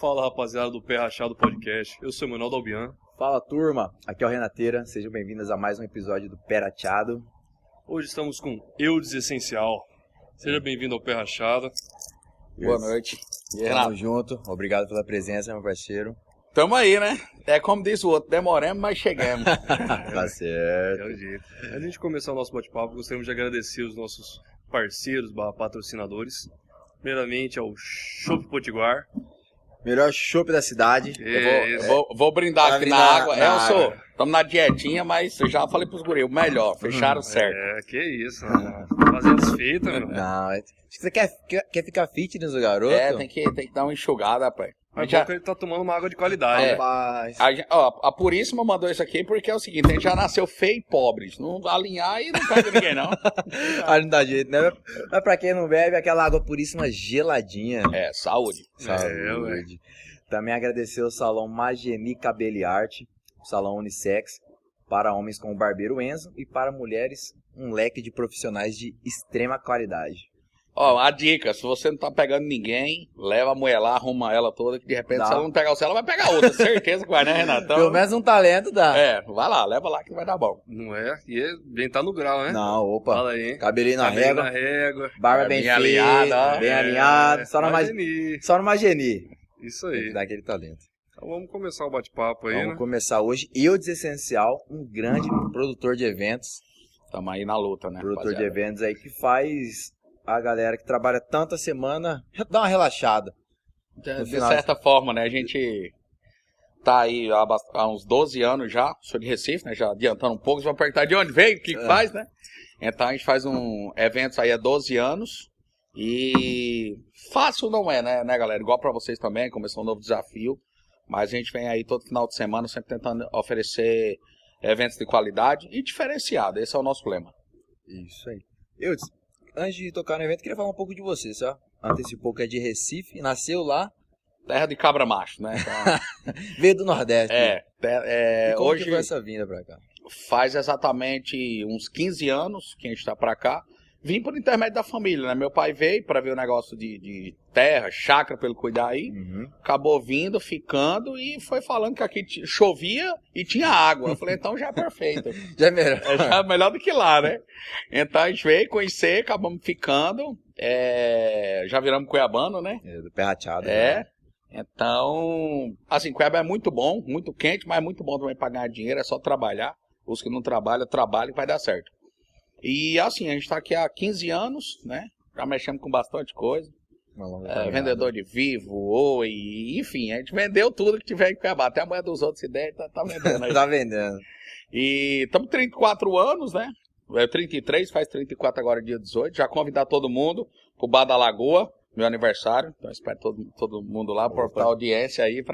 Fala rapaziada do Pé Rachado Podcast, eu sou o Manuel Dalbian. Fala turma, aqui é o Renateira, sejam bem-vindos a mais um episódio do Perateado. Hoje estamos com Eudes Essencial. Seja bem-vindo ao Pé Rachado. Boa noite. E aí, Tamo junto, obrigado pela presença, meu parceiro. Tamo aí, né? É como diz o outro, demoramos, mas chegamos. Tá É certo. o jeito. Antes de a gente começar o nosso bate-papo, gostaríamos de agradecer os nossos parceiros, barra patrocinadores. Primeiramente ao Shop Potiguar. Melhor chopp da cidade. Eu vou, É, eu vou, vou brindar aqui brindar na água. na é, eu sou. Estamos na dietinha, mas eu já falei pros guris, o melhor, fecharam certo. É, que isso, né? Fazendo desfeita, meu. Não, é- acho que você quer, quer, quer ficar fitness, o garoto? É, tem que, tem que dar uma enxugada, rapaz. A Mas gente já- bom que ele tá tomando uma água de qualidade. É. Rapaz. a, ó, a Puríssima mandou isso aqui porque é o seguinte, a gente já nasceu feio e pobre. Se não alinhar e não pega ninguém, não. Ah, não dá jeito, né? Mas pra quem não bebe, aquela água puríssima geladinha. É, saúde. Saúde. Também agradecer ao salão Mageni Cabelo e Arte, salão unissex, para homens com o barbeiro Enzo e para mulheres um leque de profissionais de extrema qualidade. Ó, a dica, se você não tá pegando ninguém, leva a mulher lá, arruma ela toda, que de repente Dá. se ela não pegar o céu, ela vai pegar outra. Certeza que vai, né, Renatão? Pelo menos um talento dá. É, vai lá, leva lá que vai dar bom. Não é? E é bem tá no grau, né? Não, opa. Fala aí, hein? Cabelinho na Cabelinho régua, na régua. barba bem feita, alinhada, bem É, alinhado, só. Mageni. só no Mageni. Isso aí. dar aquele talento. Então vamos começar o bate-papo aí, Vamos né? começar hoje. Eu Desessencial, um grande produtor de eventos. Tamo aí na luta, né? produtor de rapaziada? eventos aí que faz a galera que trabalha tanta semana dar uma relaxada. De, no de final. certa forma, né? A gente tá aí há, há uns 12 anos já, sou de Recife, né? Já adiantando um pouco, vocês vão perguntar de onde veio, o que, É. faz, né? Então a gente faz um eventos aí há 12 anos e fácil não é, né, né, galera? Igual pra vocês também, começou um novo desafio, mas a gente vem aí todo final de semana sempre tentando oferecer eventos de qualidade e diferenciado, esse é o nosso lema. Isso aí. Eu, antes de tocar no evento, queria falar um pouco de você, só. Antecipou que é de Recife, nasceu lá, Terra de cabra macho, né? Então, veio do Nordeste. é, é, E como hoje que foi essa vinda pra cá? faz exatamente uns 15 anos que a gente tá pra cá. Vim por intermédio da família, né? Meu pai veio pra ver o negócio de, de terra, chácara pra ele cuidar aí. Uhum. Acabou vindo, ficando e foi falando que aqui chovia e tinha água. Eu falei, então já é perfeito. Já é melhor. É já melhor do que lá, né? Então a gente veio conhecer, acabamos ficando. é, Já viramos Cuiabano, né? É, do pé rateado. É. né? Então, assim, Cuiabá é muito bom, muito quente, mas é muito bom também pra ganhar dinheiro, é só trabalhar. Os que não trabalham, trabalhem que vai dar certo. E assim, a gente tá aqui há 15 anos, né? Já mexemos com bastante coisa. É, vendedor de vivo, oi, enfim, a gente vendeu tudo que tiver em Cuiabá. Até a mulher dos outros ideias tá, tá vendendo aí. Tá vendendo. E estamos 34 anos, né? É 33, faz 34 agora, dia 18. Já convidar todo mundo pro Bar da Lagoa, meu aniversário. Então espero todo, todo mundo lá Opa. audiência aí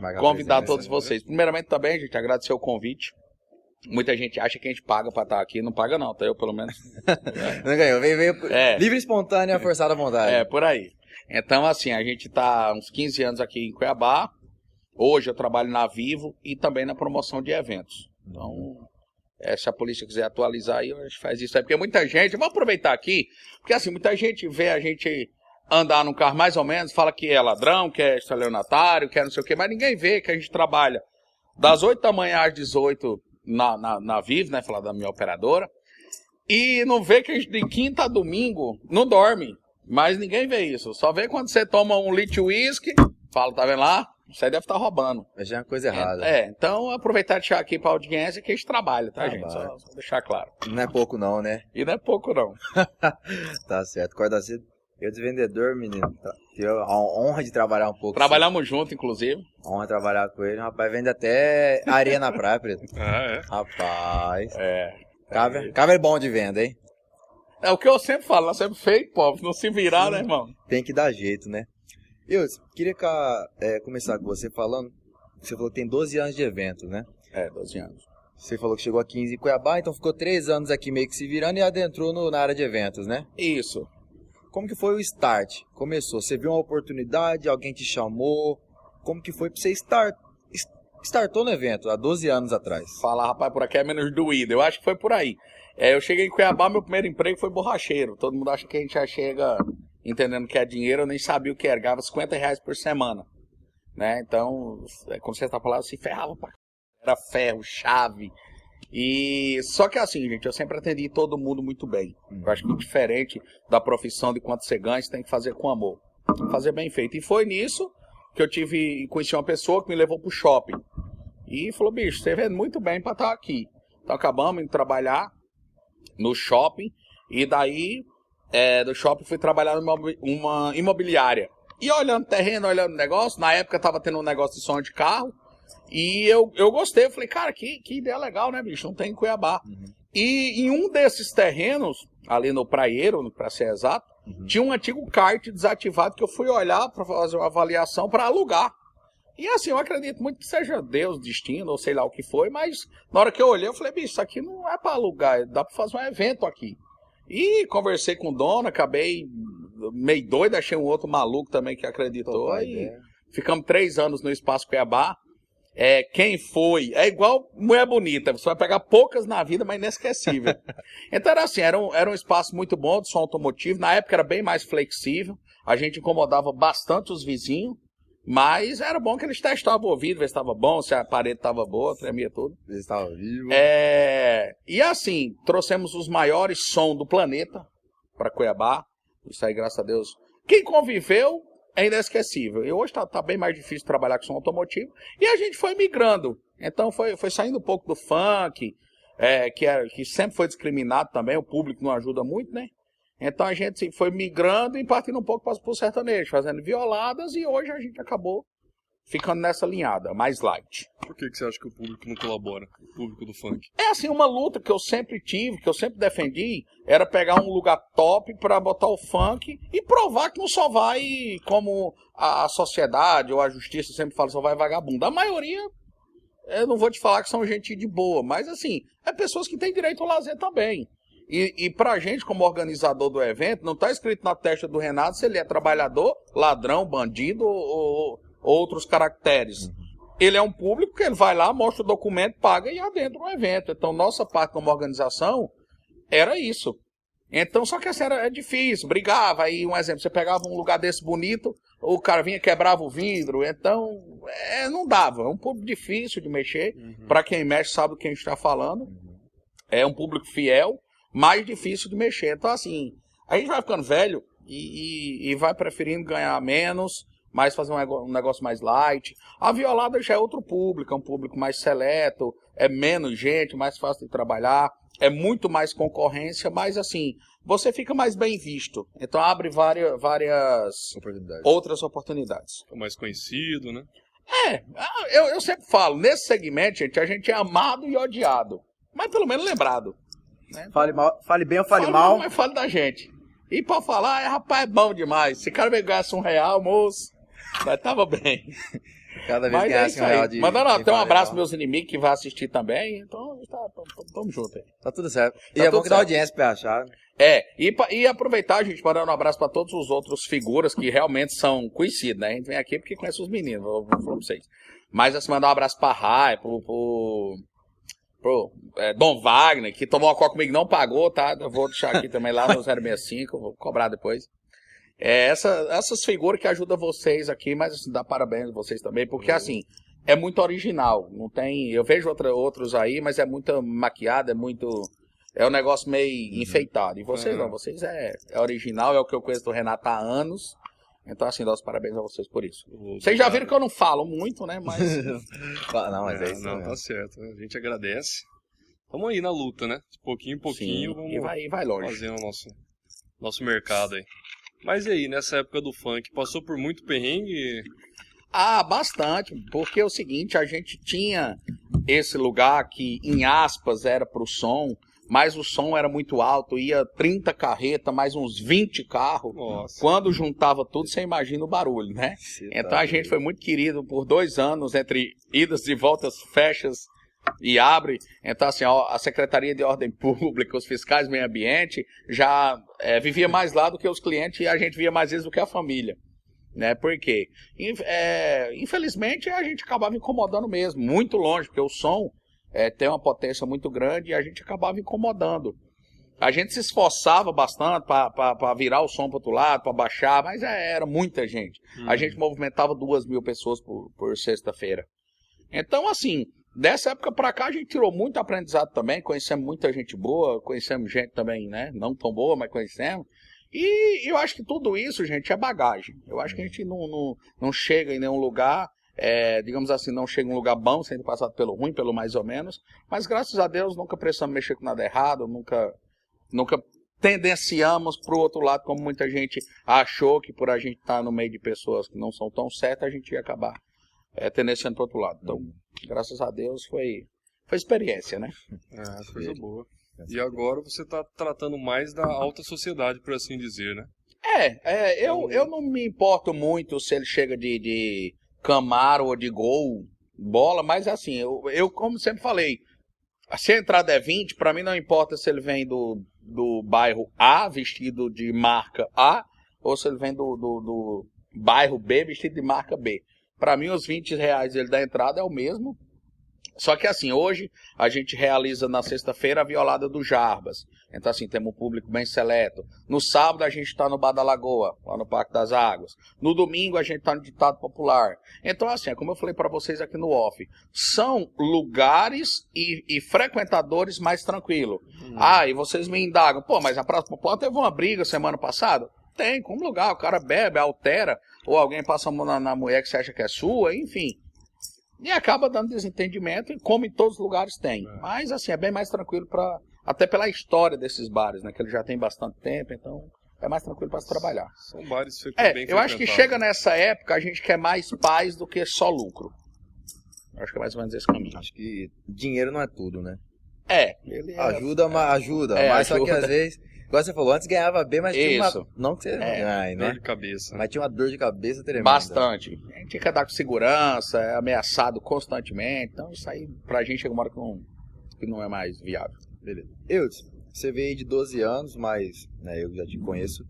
marcar convidar todos vocês. Primeiramente também, gente, agradecer o convite. Muita gente acha que a gente paga pra estar aqui. Não paga não, tá? Eu pelo menos. Não ganhou, veio, veio É. livre, espontânea, forçada à vontade. É, por aí. Então, assim, a gente tá uns 15 anos aqui em Cuiabá. Hoje eu trabalho na Vivo e também na promoção de eventos. Então, é, se a polícia quiser atualizar aí, a gente faz isso aí. Porque muita gente, vou aproveitar aqui, porque assim, muita gente vê a gente andar num carro mais ou menos, fala que é ladrão, que é estelionatário, que é não sei o quê, mas ninguém vê que a gente trabalha das 8 da manhã às 18 na, na, na Vivo, né, falar da minha operadora, e não vê que a gente de quinta a domingo não dorme. Mas ninguém vê isso. Só vê quando você toma um litro de uísque, fala, tá vendo lá? Você deve estar roubando. Mas já é uma coisa errada. É, então aproveitar e deixar aqui pra audiência que a gente trabalha, tá, gente? Só, só deixar claro. Não é pouco não, né? E não é pouco, não. Tá certo. Acorda cedo. Eu de vendedor, menino. tá- Tive a honra de trabalhar um pouco. Trabalhamos junto, inclusive. sim. Honra de trabalhar com ele. Rapaz, vende até areia na praia, preto. Ah, é. Rapaz. É. Cava, cava é bom de venda, hein? É o que eu sempre falo, nós sempre feio, pobre. Não se virar, né, irmão? Tem que dar jeito, né? Eu queria é, começar com você falando. Você falou que tem 12 anos de evento, né? É, 12 anos. Você falou que chegou a 15 em Cuiabá, então ficou 3 anos aqui meio que se virando e adentrou no- na área de eventos, né? Isso. Como que foi o start? Começou, você viu uma oportunidade, alguém te chamou? Como que foi pra você start, startou no evento há 12 anos atrás? Falar, rapaz, por aqui é menos doído. Eu acho que foi por aí. É, eu cheguei em Cuiabá, meu primeiro emprego foi borracheiro. Todo mundo acha que a gente já chega entendendo que é dinheiro, eu nem sabia o que era. Ganhava 50 reais por semana. né? Então, é, quando você tá falando, se ferrava pra era ferro, chave. E só que assim, gente, eu sempre atendi todo mundo muito bem. Eu acho que diferente da profissão de quanto você ganha, você tem que fazer com amor. Fazer bem feito. E foi nisso que eu tive conheci uma pessoa que me levou pro shopping. E falou, bicho, você vende muito bem pra estar aqui. Então acabamos de trabalhar no shopping. E daí, é, do shopping, fui trabalhar numa uma imobiliária. E olhando terreno, olhando negócio, na época tava tendo um negócio de som de carro. E eu, eu gostei, eu falei, cara, que, que ideia legal, né, bicho? Não tem em Cuiabá. Uhum. E em um desses terrenos, ali no Praieiro, para ser exato, Uhum. tinha um antigo kart desativado que eu fui olhar para fazer uma avaliação para alugar. E assim, eu acredito muito que seja Deus, destino, ou sei lá o que foi, mas na hora que eu olhei, eu falei, bicho, isso aqui não é para alugar, dá para fazer um evento aqui. E conversei com o dono, acabei meio doido, achei um outro maluco também que acreditou. E ideia. ficamos três anos no Espaço Cuiabá. É, quem foi? É igual mulher bonita, você vai pegar poucas na vida, mas inesquecível. então era assim, era um, era um espaço muito bom de som automotivo. Na época era bem mais flexível, a gente incomodava bastante os vizinhos, mas era bom que eles testavam o ouvido, ver se estava bom, se a parede estava boa, tremia tudo. Ele estava vivo. É, e assim, trouxemos os maiores som do planeta para Cuiabá. Isso aí, graças a Deus. Quem conviveu é inesquecível. E hoje tá, tá bem mais difícil trabalhar com som automotivo. E a gente foi migrando. Então foi, foi saindo um pouco do funk, é, que, era, que sempre foi discriminado também, o público não ajuda muito, né? Então a gente foi migrando e partindo um pouco para o sertanejo, fazendo violadas, e hoje a gente acabou ficando nessa linhada, mais light. Por que, que você acha que o público não colabora? O público do funk? É assim, uma luta que eu sempre tive, que eu sempre defendi, era pegar um lugar top pra botar o funk e provar que não só vai como a sociedade ou a justiça sempre fala, só vai vagabundo. A maioria, eu não vou te falar que são gente de boa, mas assim, é pessoas que têm direito ao lazer também. E, e pra gente, como organizador do evento, não tá escrito na testa do Renato se ele é trabalhador, ladrão, bandido ou, ou outros caracteres. Ele é um público que ele vai lá, mostra o documento, paga e adentra o evento. Então, nossa parte como organização era isso. Então, só que assim, era, é difícil, brigava. Aí, um exemplo, você pegava um lugar desse bonito, o cara vinha quebrava o vidro. Então, é, não dava. É um público difícil de mexer. Para quem mexe, sabe o que a gente está falando. É um público fiel, mais difícil de mexer. Então, assim, a gente vai ficando velho e, e- e vai preferindo ganhar menos, mas fazer um um negócio mais light. A violada já é outro público, é um público mais seleto, é menos gente, mais fácil de trabalhar, é muito mais concorrência, mas assim, você fica mais bem visto. Então abre várias, várias Oportunidade. outras oportunidades. É o mais conhecido, né? É, eu, eu sempre falo, nesse segmento, gente, a gente é amado e odiado. Mas pelo menos lembrado. Fale, mal, fale bem ou fale, Fale mal. Mas fale da gente. E pra falar, é, rapaz, é bom demais. Se o cara me ganhasse um real, moço, mas tava bem. Cada vez Mas que é isso real aí. de. Mandando até um abraço pros meus inimigos que vai assistir também. Então, tá, tamo, tamo junto aí. Tá tudo certo. E Tá é bom que dá audiência pra achar. É, e, e aproveitar, gente, mandando um abraço pra todos os outros figuras que realmente são conhecidos, né? A gente vem aqui porque conhece os meninos, vou, vou falar pra vocês. Mas assim, mandar um abraço pra Rai, pro, pro, pro é, Dom Wagner, que tomou uma coca comigo e não pagou, tá? Eu vou deixar aqui também lá no 065, vou cobrar depois. É, essa, essas figuras que ajudam vocês aqui, mas assim, dá parabéns a vocês também, porque assim, é muito original. Não tem. Eu vejo outra, outros aí, mas é muito maquiado, é muito. É um negócio meio enfeitado. E vocês Uhum. não, vocês é, é original, é o que eu conheço do Renato há anos. Então, assim, dá os parabéns a vocês por isso. Vocês já viram que eu não falo muito, né? Mas. Não, mas é, É, isso. não, mesmo. tá certo. A gente agradece. Vamos aí na luta, né? De pouquinho em pouquinho, Sim, vamos e vai, e vai longe. fazendo o nosso, nosso mercado aí. Mas e aí, nessa época do funk, passou por muito perrengue? Ah, bastante. Porque é o seguinte, a gente tinha esse lugar que, em aspas, era pro som, mas o som era muito alto, ia 30 carretas, mais uns 20 carros. Nossa. Quando juntava tudo, você imagina o barulho, né? Então tá a gente foi muito querido por dois anos, entre idas e voltas, fechas e abre. Então, assim, a Secretaria de Ordem Pública, os fiscais do meio ambiente, já é, vivia mais lá do que os clientes e a gente via mais vezes do que a família. Né? Por quê? É, infelizmente, a gente acabava incomodando mesmo, muito longe, porque o som é, tem uma potência muito grande e a gente acabava incomodando. a gente se esforçava bastante para virar o som para outro lado, para baixar, mas é, era muita gente. A Uhum. gente movimentava duas mil pessoas por, por sexta-feira. Então, assim, dessa época para cá a gente tirou muito aprendizado também, conhecemos muita gente boa, conhecemos gente também, né, não tão boa, mas conhecemos. E eu acho que tudo isso, gente, é bagagem. Eu acho que a gente não, não, não chega em nenhum lugar, é, digamos assim, não chega em um lugar bom ter passado pelo ruim, pelo mais ou menos. Mas graças a Deus nunca precisamos mexer com nada errado, nunca, nunca tendenciamos para o outro lado, como muita gente achou que por a gente estar no meio de pessoas que não são tão certas, a gente ia acabar é, tendenciando para o outro lado. Então, graças a Deus foi, foi experiência, né? É, coisa boa. E agora você está tratando mais da alta sociedade, por assim dizer, né? É, é eu, eu não me importo muito se ele chega de, de Camaro ou de Gol, bola, mas assim, eu, eu como sempre falei, se a entrada é 20, para mim não importa se ele vem do, do bairro A, vestido de marca A, ou se ele vem do, do, do bairro B, vestido de marca B. Para mim, os 20 reais ele da entrada é o mesmo. Só que assim, hoje a gente realiza na sexta-feira a violada do Jarbas. Então, assim, temos um público bem seleto. No sábado a gente está no Bar da Lagoa, lá no Parque das Águas. No domingo a gente está no Ditado Popular. Então, assim, é como eu falei para vocês aqui no off, são lugares e, e frequentadores mais tranquilos. Ah, e vocês me indagam, pô, mas a Praça Popular teve uma briga semana passada? Tem, como lugar, o cara bebe, altera, ou alguém passa a mão na, na mulher que você acha que é sua, enfim. E acaba dando desentendimento, e como em todos os lugares tem. É. Mas, assim, é bem mais tranquilo para Até pela história desses bares, né? Que ele já tem bastante tempo, então é mais tranquilo para se trabalhar. São bares fe- É, bem eu acho que chega nessa época a gente quer mais paz do que só lucro. Eu acho que é mais ou menos esse caminho. Acho que dinheiro não é tudo, né? É, ele é- Ajuda, mas ajuda. É, mas só que ajuda. às vezes, igual você falou, antes ganhava bem, mas tinha Isso. uma. Não que você. É. Ai, Dor né? de cabeça. Mas tinha uma dor de cabeça tremenda. Bastante. A gente quer dar com segurança, é ameaçado constantemente. Então isso aí pra gente chega uma hora que não, que não é mais viável. Beleza. Eudes, você veio de 12 anos, mas né, eu já te conheço.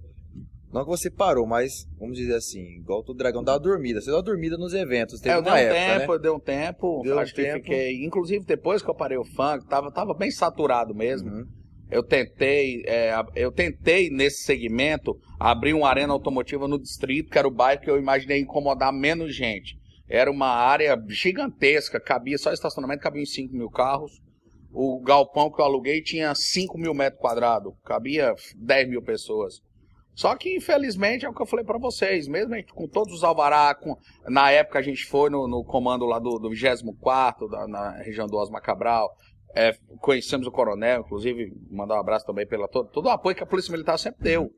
Não que você parou, mas vamos dizer assim, igual o Dragão dá uma dormida. Você dá uma dormida nos eventos. Teve É, eu uma dei um época, tempo, né? eu dei um tempo. Deu um acho que tempo. fiquei. Inclusive depois que eu parei o funk, tava, tava bem saturado mesmo. Uhum. Eu tentei, é, eu tentei nesse segmento abrir uma arena automotiva no distrito, que era o bairro que eu imaginei incomodar menos gente. Era uma área gigantesca, cabia só estacionamento, cabia em 5 mil carros. O galpão que eu aluguei tinha 5 mil metros quadrados, cabia 10 mil pessoas. Só que, infelizmente, é o que eu falei pra vocês, mesmo com todos os alvará, com- na época a gente foi no, no comando lá do, do 24 da, na região do Osma Cabral, é, conhecemos o coronel, inclusive, mandar um abraço também pela todo, todo o apoio que a Polícia Militar sempre deu.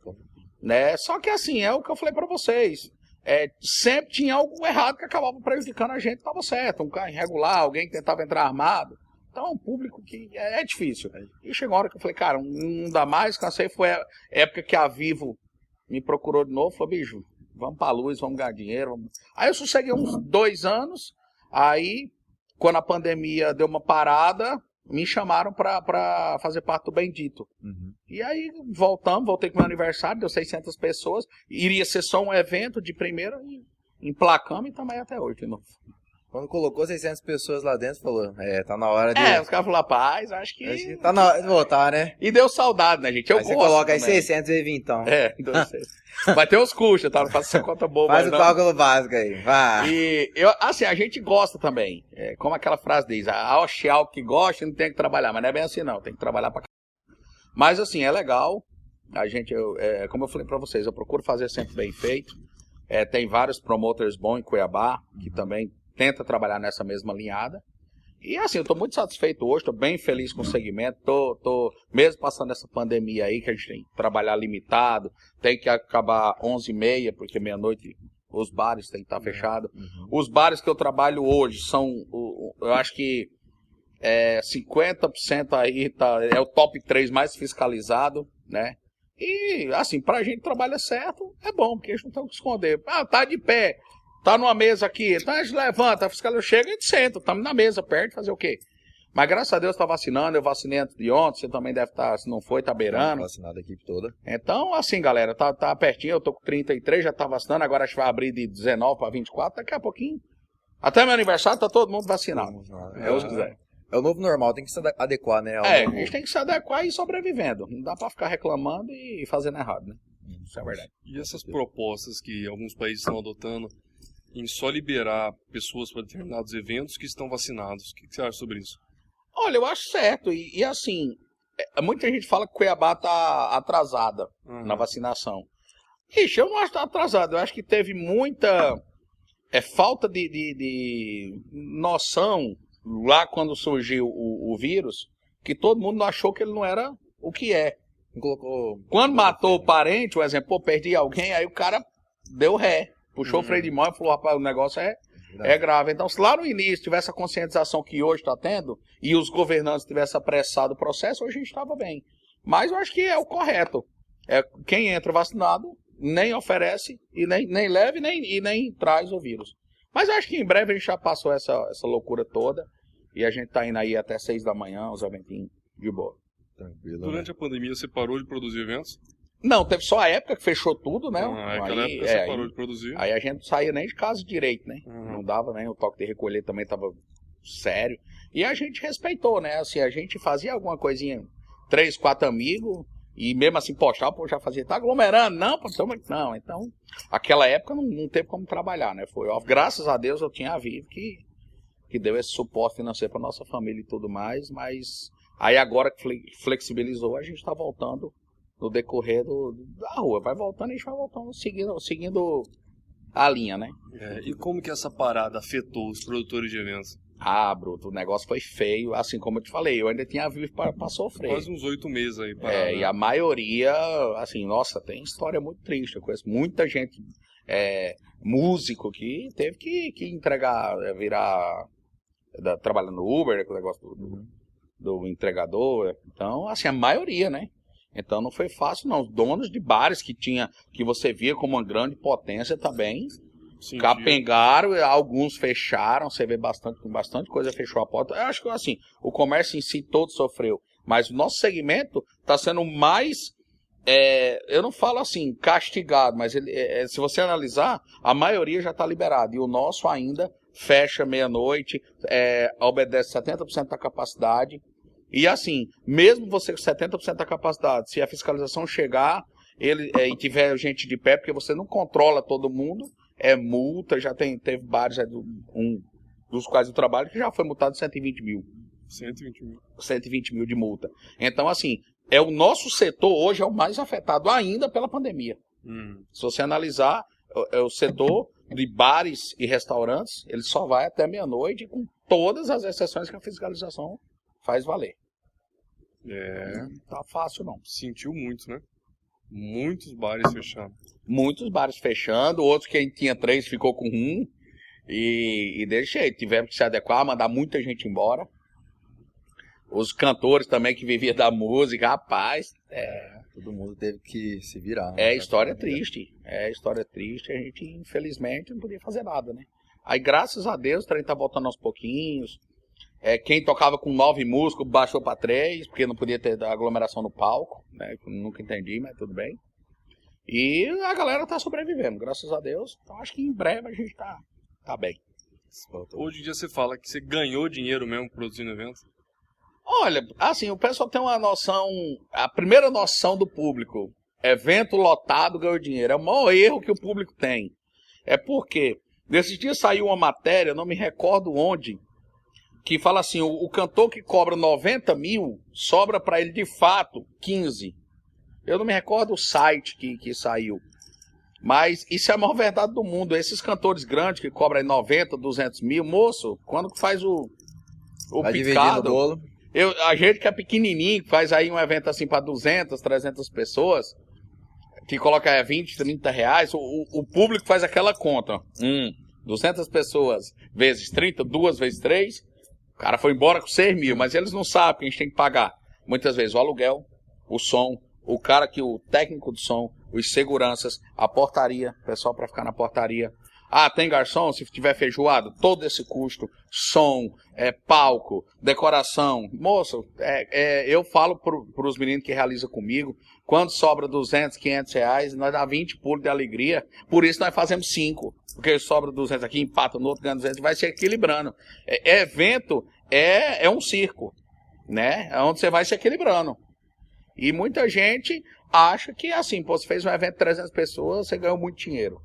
Né? Só que assim, é o que eu falei pra vocês. É, sempre tinha algo errado que acabava prejudicando a gente, tava certo. Um carro irregular, alguém que tentava entrar armado. Então um público que é, é difícil. E chegou uma hora que eu falei, cara, não dá mais, cansei. Foi a época que a Vivo me procurou de novo, falou, bicho, vamos pra luz, vamos ganhar dinheiro. vamos-" Aí eu sosseguei uns dois anos, aí, quando a pandemia deu uma parada, me chamaram pra fazer parte do Bendito. Uhum. E aí voltamos, voltei com o meu aniversário, deu 600 pessoas. Iria ser só um evento de primeira e emplacamos e aí até hoje de novo. Quando colocou 600 pessoas lá dentro, falou: É, tá na hora de. É, os caras falaram, rapaz, acho que. Acho que tá na hora de voltar, né? E deu saudade, né, gente? Eu aí você gosto coloca aí também. 600 e 20 então. É, seis. Vai ter uns custos, tá? Não faça essa conta boa, Faz o não. cálculo básico aí. Vá. E eu, assim, a gente gosta também. É, como aquela frase diz, a Oxial que gosta não tem que trabalhar, mas não é bem assim não, tem que trabalhar pra. Mas assim, é legal. A gente, eu, é, como eu falei pra vocês, eu procuro fazer sempre bem feito. É, tem vários promoters bons em Cuiabá, que também tenta trabalhar nessa mesma linhada. E assim, eu tô muito satisfeito hoje, tô bem feliz com o segmento, tô, tô mesmo passando essa pandemia aí, que a gente tem que trabalhar limitado, tem que acabar 11h30, porque meia-noite os bares têm que estar fechados. Uhum. Os bares que eu trabalho hoje são, eu acho que é, 50% aí tá, é o top 3 mais fiscalizado, né? E, assim, pra gente trabalha certo, é bom, porque a gente não tem o que esconder. Ah, tá de pé, tá numa mesa aqui, então a gente levanta, a fiscal chega e a gente senta, estamos na mesa perto, fazer o quê? Mas graças a Deus tá vacinando, eu vacinei antes de ontem, você também deve estar, se não foi, tá beirando. Vacinado a equipe toda. Então, assim, galera, tá, tá pertinho, eu tô com 33, já tá vacinando, agora acho que vai abrir de 19 para 24, daqui a pouquinho. Até meu aniversário tá todo mundo vacinado. É, Deus quiser. É o novo normal, tem que se adequar, né? ao É, a novo- gente tem que se adequar e ir sobrevivendo. Não dá pra ficar reclamando e fazendo errado, né? Isso é verdade. E essas propostas que alguns países estão adotando em só liberar pessoas para determinados eventos que estão vacinados. O que você acha sobre isso? Olha, eu acho certo. E, e assim, é, muita gente fala que Cuiabá tá atrasada na vacinação. Ixi, eu não acho que tá atrasado. Eu acho que teve muita é, falta de, de, de noção lá quando surgiu o, o vírus, que todo mundo achou que ele não era o que é. Colocou. Quando matou o parente, um exemplo, pô, perdi alguém, aí o cara deu ré. Puxou o freio de mão e falou, rapaz, o negócio é, é grave. Então, se lá no início tivesse a conscientização que hoje está tendo, e os governantes tivessem apressado o processo, hoje a gente estava bem. Mas eu acho que é o correto. É quem entra vacinado, nem oferece, e nem, nem leva e nem, e nem traz o vírus. Mas eu acho que em breve a gente já passou essa, essa loucura toda, e a gente tá indo aí até seis da manhã, os eventinhos de boa. Tranquilo. né? Durante a pandemia, você parou de produzir eventos? Não, teve só a época que fechou tudo, né? Ah, Aí, época você é, parou aí- de produzir. Aí a gente não saía nem de casa direito, né? Uhum. Não dava, né? O toque de recolher também tava sério. E a gente respeitou, né? Assim, a gente fazia alguma coisinha, três, quatro amigos, e mesmo assim postar, pô, já fazia, tá aglomerando? Não, pô, tamo- não. Então, aquela época não, não teve como trabalhar, né? Foi, graças a Deus eu tinha a Vivo que, que deu esse suporte financeiro pra nossa família e tudo mais, mas aí agora que fle- flexibilizou, a gente tá voltando no decorrer do, da rua. Vai voltando e a gente vai voltando, seguindo, seguindo a linha, né? É, e como que essa parada afetou os produtores de eventos? Ah, Bruto, o negócio foi feio, assim como eu te falei, eu ainda tinha vivo para sofrer. Quase uns oito meses aí parado. É, né? e a maioria, assim, nossa, tem história muito triste. Eu conheço muita gente, é, músico, que teve que, que entregar, é, virar, da, trabalhando no Uber, né, com o negócio do, do, do entregador. Então, assim, a maioria, né? Então não foi fácil, não. Os donos de bares que tinha, que você via como uma grande potência também, Sentiu. capengaram, alguns fecharam, você vê bastante, bastante coisa fechou a porta. Eu acho que assim, o comércio em si todo sofreu, mas o nosso segmento está sendo mais, é, eu não falo assim, castigado, mas ele, é, é, se você analisar, a maioria já está liberada e o nosso ainda fecha meia-noite, é, obedece 70% da capacidade. E assim, mesmo você com 70% da capacidade, se a fiscalização chegar ele, é, e tiver gente de pé, porque você não controla todo mundo, é multa, já tem, teve bares, é, do- um dos quais eu trabalho, que já foi multado 120 mil. 120 mil. 120 mil de multa. Então, assim, é o nosso setor hoje é o mais afetado ainda pela pandemia. Hum. Se você analisar, é o setor de bares e restaurantes, ele só vai até meia-noite com todas as exceções que a fiscalização faz valer. É, Não tá fácil, não. sentiu muito, né? Muitos bares fechados. Muitos bares fechando, outros quem tinha três ficou com um. E, e jeito, tivemos que se adequar, mandar muita gente embora. Os cantores também que viviam da música, rapaz, Todo mundo teve que se virar. é né? história triste. É história triste, a gente infelizmente não podia fazer nada, né? Aí graças a Deus o trem tá voltando aos pouquinhos. É, quem tocava com nove músicos baixou para três, porque não podia ter aglomeração no palco, né? Nunca entendi, mas tudo bem. E a galera tá sobrevivendo, graças a Deus. Então acho que em breve a gente tá, tá bem. Hoje em dia você fala que você ganhou dinheiro mesmo produzindo evento. Olha, assim, o pessoal tem uma noção, a primeira noção do público, evento lotado ganhou dinheiro. É o maior erro que o público tem. É porque, nesses dias saiu uma matéria, não me recordo onde, que fala assim, o, o cantor que cobra 90 mil, sobra para ele de fato 15. Eu não me recordo o site que, que saiu. Mas isso é a maior verdade do mundo. Esses cantores grandes que cobram aí 90, 200 mil, moço, quando que faz o, o Vai dividindo o picado, bolo. eu, a gente que é pequenininho, que faz aí um evento assim para 200, 300 pessoas, que coloca é, 20, 30 reais, o, o- o público faz aquela conta. Hum, 200 pessoas vezes 30, duas vezes 3, o cara foi embora com 6 mil, mas eles não sabem que a gente tem que pagar. Muitas vezes o aluguel, o som, o cara que, o técnico do som, os seguranças, a portaria, pessoal para ficar na portaria. Ah, tem garçom? Se tiver feijoada, todo esse custo, som, é, palco, decoração. Moço, é, é, eu falo para os meninos que realizam comigo, quando sobra 200, 500 reais, nós dá 20 pulos de alegria. Por isso nós fazemos 5. Porque sobra 200 aqui, empata no outro, ganha 200, vai se equilibrando. É, evento é, é um circo, né? É onde você vai se equilibrando. E muita gente acha que assim, pô, você fez um evento de 300 pessoas, você ganhou muito dinheiro.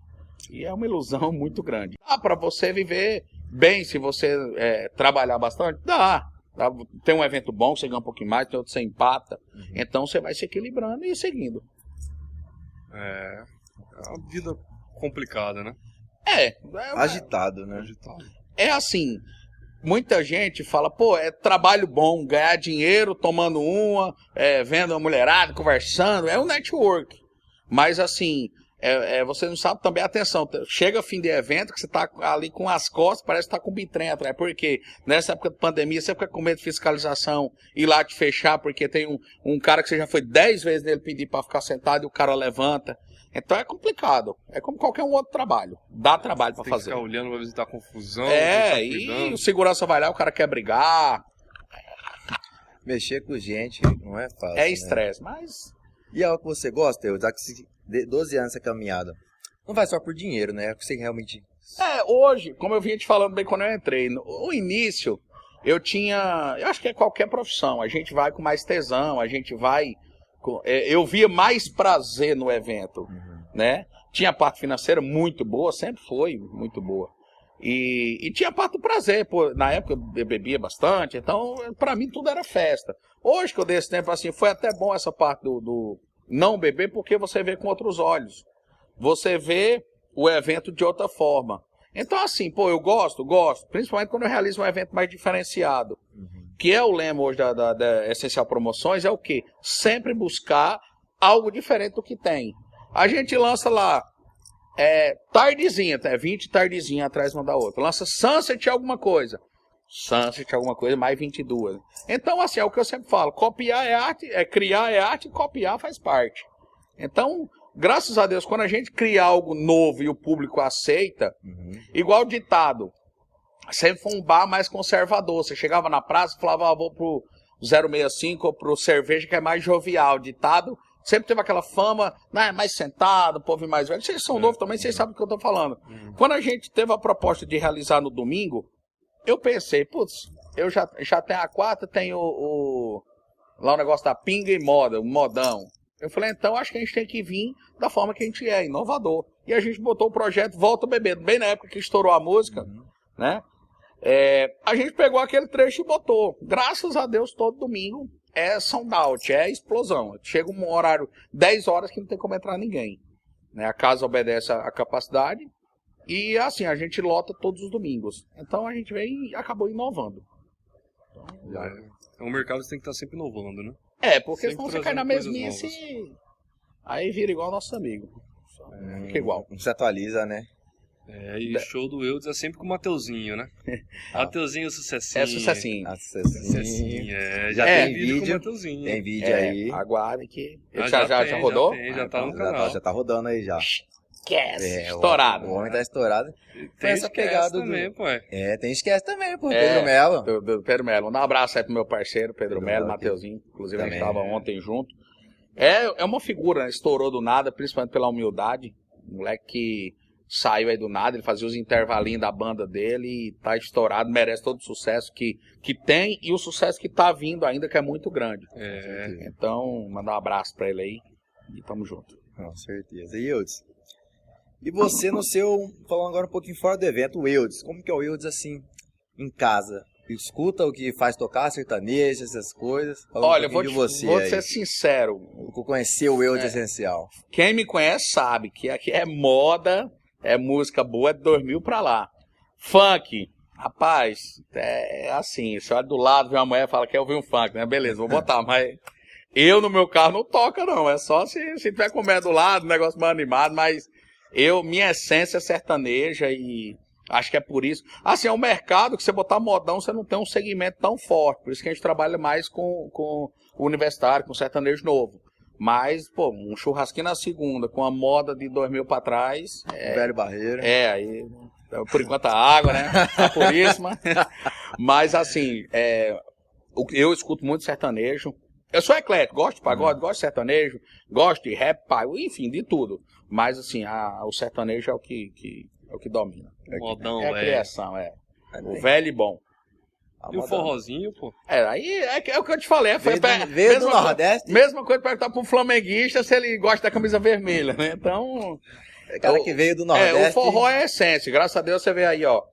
E é uma ilusão muito grande. Dá para você viver bem se você é, trabalhar bastante? Dá. Dá. Tem um evento bom, você ganha um pouquinho mais, tem outro você empata. Uhum. Então você vai se equilibrando e seguindo. É, é uma vida complicada, né? É. é Agitado, né? Agitado. É assim, muita gente fala, pô, é trabalho bom, ganhar dinheiro tomando uma, é, vendo uma mulherada, conversando, é um network. Mas assim, é, é, você não sabe também, atenção, chega fim de evento que você tá ali com as costas, parece que tá com o bitrem atrás. Porque nessa época de pandemia, você fica com medo de fiscalização, ir lá te fechar, porque tem um, um cara que você já foi 10 vezes nele pedir para ficar sentado e o cara levanta. Então é complicado. É como qualquer um outro trabalho. Dá trabalho para fazer. Ficar olhando pra visitar confusão. É, tá e o segurança vai lá, o cara quer brigar. Mexer com gente não é fácil. É né? estresse, né? mas. E é o que você gosta, eu, já que 12 anos essa caminhada. Não vai só por dinheiro, né? É o que você realmente. É, hoje, como eu vinha te falando bem quando eu entrei, no início, eu tinha. Eu acho que é qualquer profissão. A gente vai com mais tesão, a gente vai é, eu via mais prazer no evento, uhum. né? Tinha a parte financeira muito boa, sempre foi muito boa. E, e tinha a parte do prazer, pô, na época eu bebia bastante, então para mim tudo era festa. Hoje que eu dei esse tempo assim, foi até bom essa parte do, do não beber, porque você vê com outros olhos. Você vê o evento de outra forma. Então, assim, pô, eu gosto, gosto, principalmente quando eu realizo um evento mais diferenciado. Uhum que é o lema hoje da, da, da Essencial Promoções, é o que? Sempre buscar algo diferente do que tem. A gente lança lá é, tardezinha, é 20 tardezinha atrás uma da outra. Lança Sunset alguma coisa. Sunset alguma coisa, mais 22. Então, assim, é o que eu sempre falo. Copiar é arte, é criar é arte, copiar faz parte. Então, graças a Deus, quando a gente cria algo novo e o público aceita, uhum. igual ditado, sempre foi um bar mais conservador. Você chegava na praça e falava, ah, vou pro 065 ou pro cerveja que é mais jovial, ditado. Sempre teve aquela fama, né, mais sentado, povo mais velho. Vocês são é. novos também, vocês sabem do que eu tô falando. Uhum. Quando a gente teve a proposta de realizar no domingo, eu pensei, putz, eu já, já tenho a quarta, tenho o, o, lá o negócio da pinga e moda, o modão. Eu falei, então acho que a gente tem que vir da forma que a gente é, inovador. E a gente botou o projeto Volta Bebendo, bem na época que estourou a música, uhum. né? É, a gente pegou aquele trecho e botou. Graças a Deus, todo domingo é sound out, é explosão. Chega um horário 10 horas que não tem como entrar ninguém. Né? A casa obedece a capacidade e assim, a gente lota todos os domingos. Então a gente vem e acabou inovando. Então, é, é um mercado que tem que estar sempre inovando, né? É, porque senão você cai na mesmice e aí vira igual nosso amigo. É, Fica igual. Não se atualiza, né? É, e o show do Eudes é sempre com o Mateuzinho, né? Mateuzinho sucessinho. É sucessinho. Ah, sucessinho. É, já é, tem vídeo com o Mateuzinho. Tem vídeo é, aí. Aguarde que. Ah, já, já, já, rodou? Já, tem, já ah, tá então, no canal. Já tá, já tá rodando aí já. Esquece. É, estourado. O, o homem tá estourado. Tem essa pegada também, do... pô. É, tem esquece também, pô. É, Pedro Melo. Do, do Pedro Melo. Um abraço aí pro meu parceiro, Pedro, Pedro Melo, Mateuzinho. Inclusive, também, a gente tava é. ontem junto. É, é uma figura, né? estourou do nada, principalmente pela humildade. Um moleque que saiu aí do nada, ele fazia os intervalinhos da banda dele e tá estourado, merece todo o sucesso que, que tem e o sucesso que tá vindo ainda, que é muito grande. É. Então, mandar um abraço pra ele aí e tamo junto. Com certeza. E Eudes? E você no seu, falando agora um pouquinho fora do evento, o Eudes, como que é o Eudes assim, em casa? Escuta o que faz tocar sertanejo, essas coisas. Fala Olha, um vou, te, você vou ser sincero. Conhecer o Eudes é. essencial. Quem me conhece sabe que aqui é moda é música boa, é de 2000 pra lá. Funk, rapaz, é assim, você olha do lado, vê uma mulher fala que quer ouvir um funk, né? Beleza, vou botar, mas eu no meu carro não toca não, é só se, se tiver comendo do lado, negócio mais animado, mas eu, minha essência é sertaneja e acho que é por isso. Assim, é um mercado que você botar modão, você não tem um segmento tão forte, por isso que a gente trabalha mais com, com o universitário, com o sertanejo novo. Mas, pô, um churrasquinho na segunda, com a moda de 2000 para trás. É, Velho Barreiro. É, aí. Por enquanto a água, né? Tá puríssima. Mas, assim, é, eu escuto muito sertanejo. Eu sou eclético, gosto de pagode, uhum. gosto de sertanejo, gosto de rap, enfim, de tudo. Mas, assim, a, o sertanejo é o que, que, é o que domina. É, Modão, é a criação, é. O velho e bom. A E o forrozinho, pô? É, aí é, é o que eu te falei. Foi Veio do, veio do mesma coisa- Nordeste, Mesma coisa perguntar pra um flamenguista se ele gosta da camisa vermelha, né? Então, é cara o- que veio do Nordeste. é, o forró é a essência. Graças a Deus você vê aí, ó.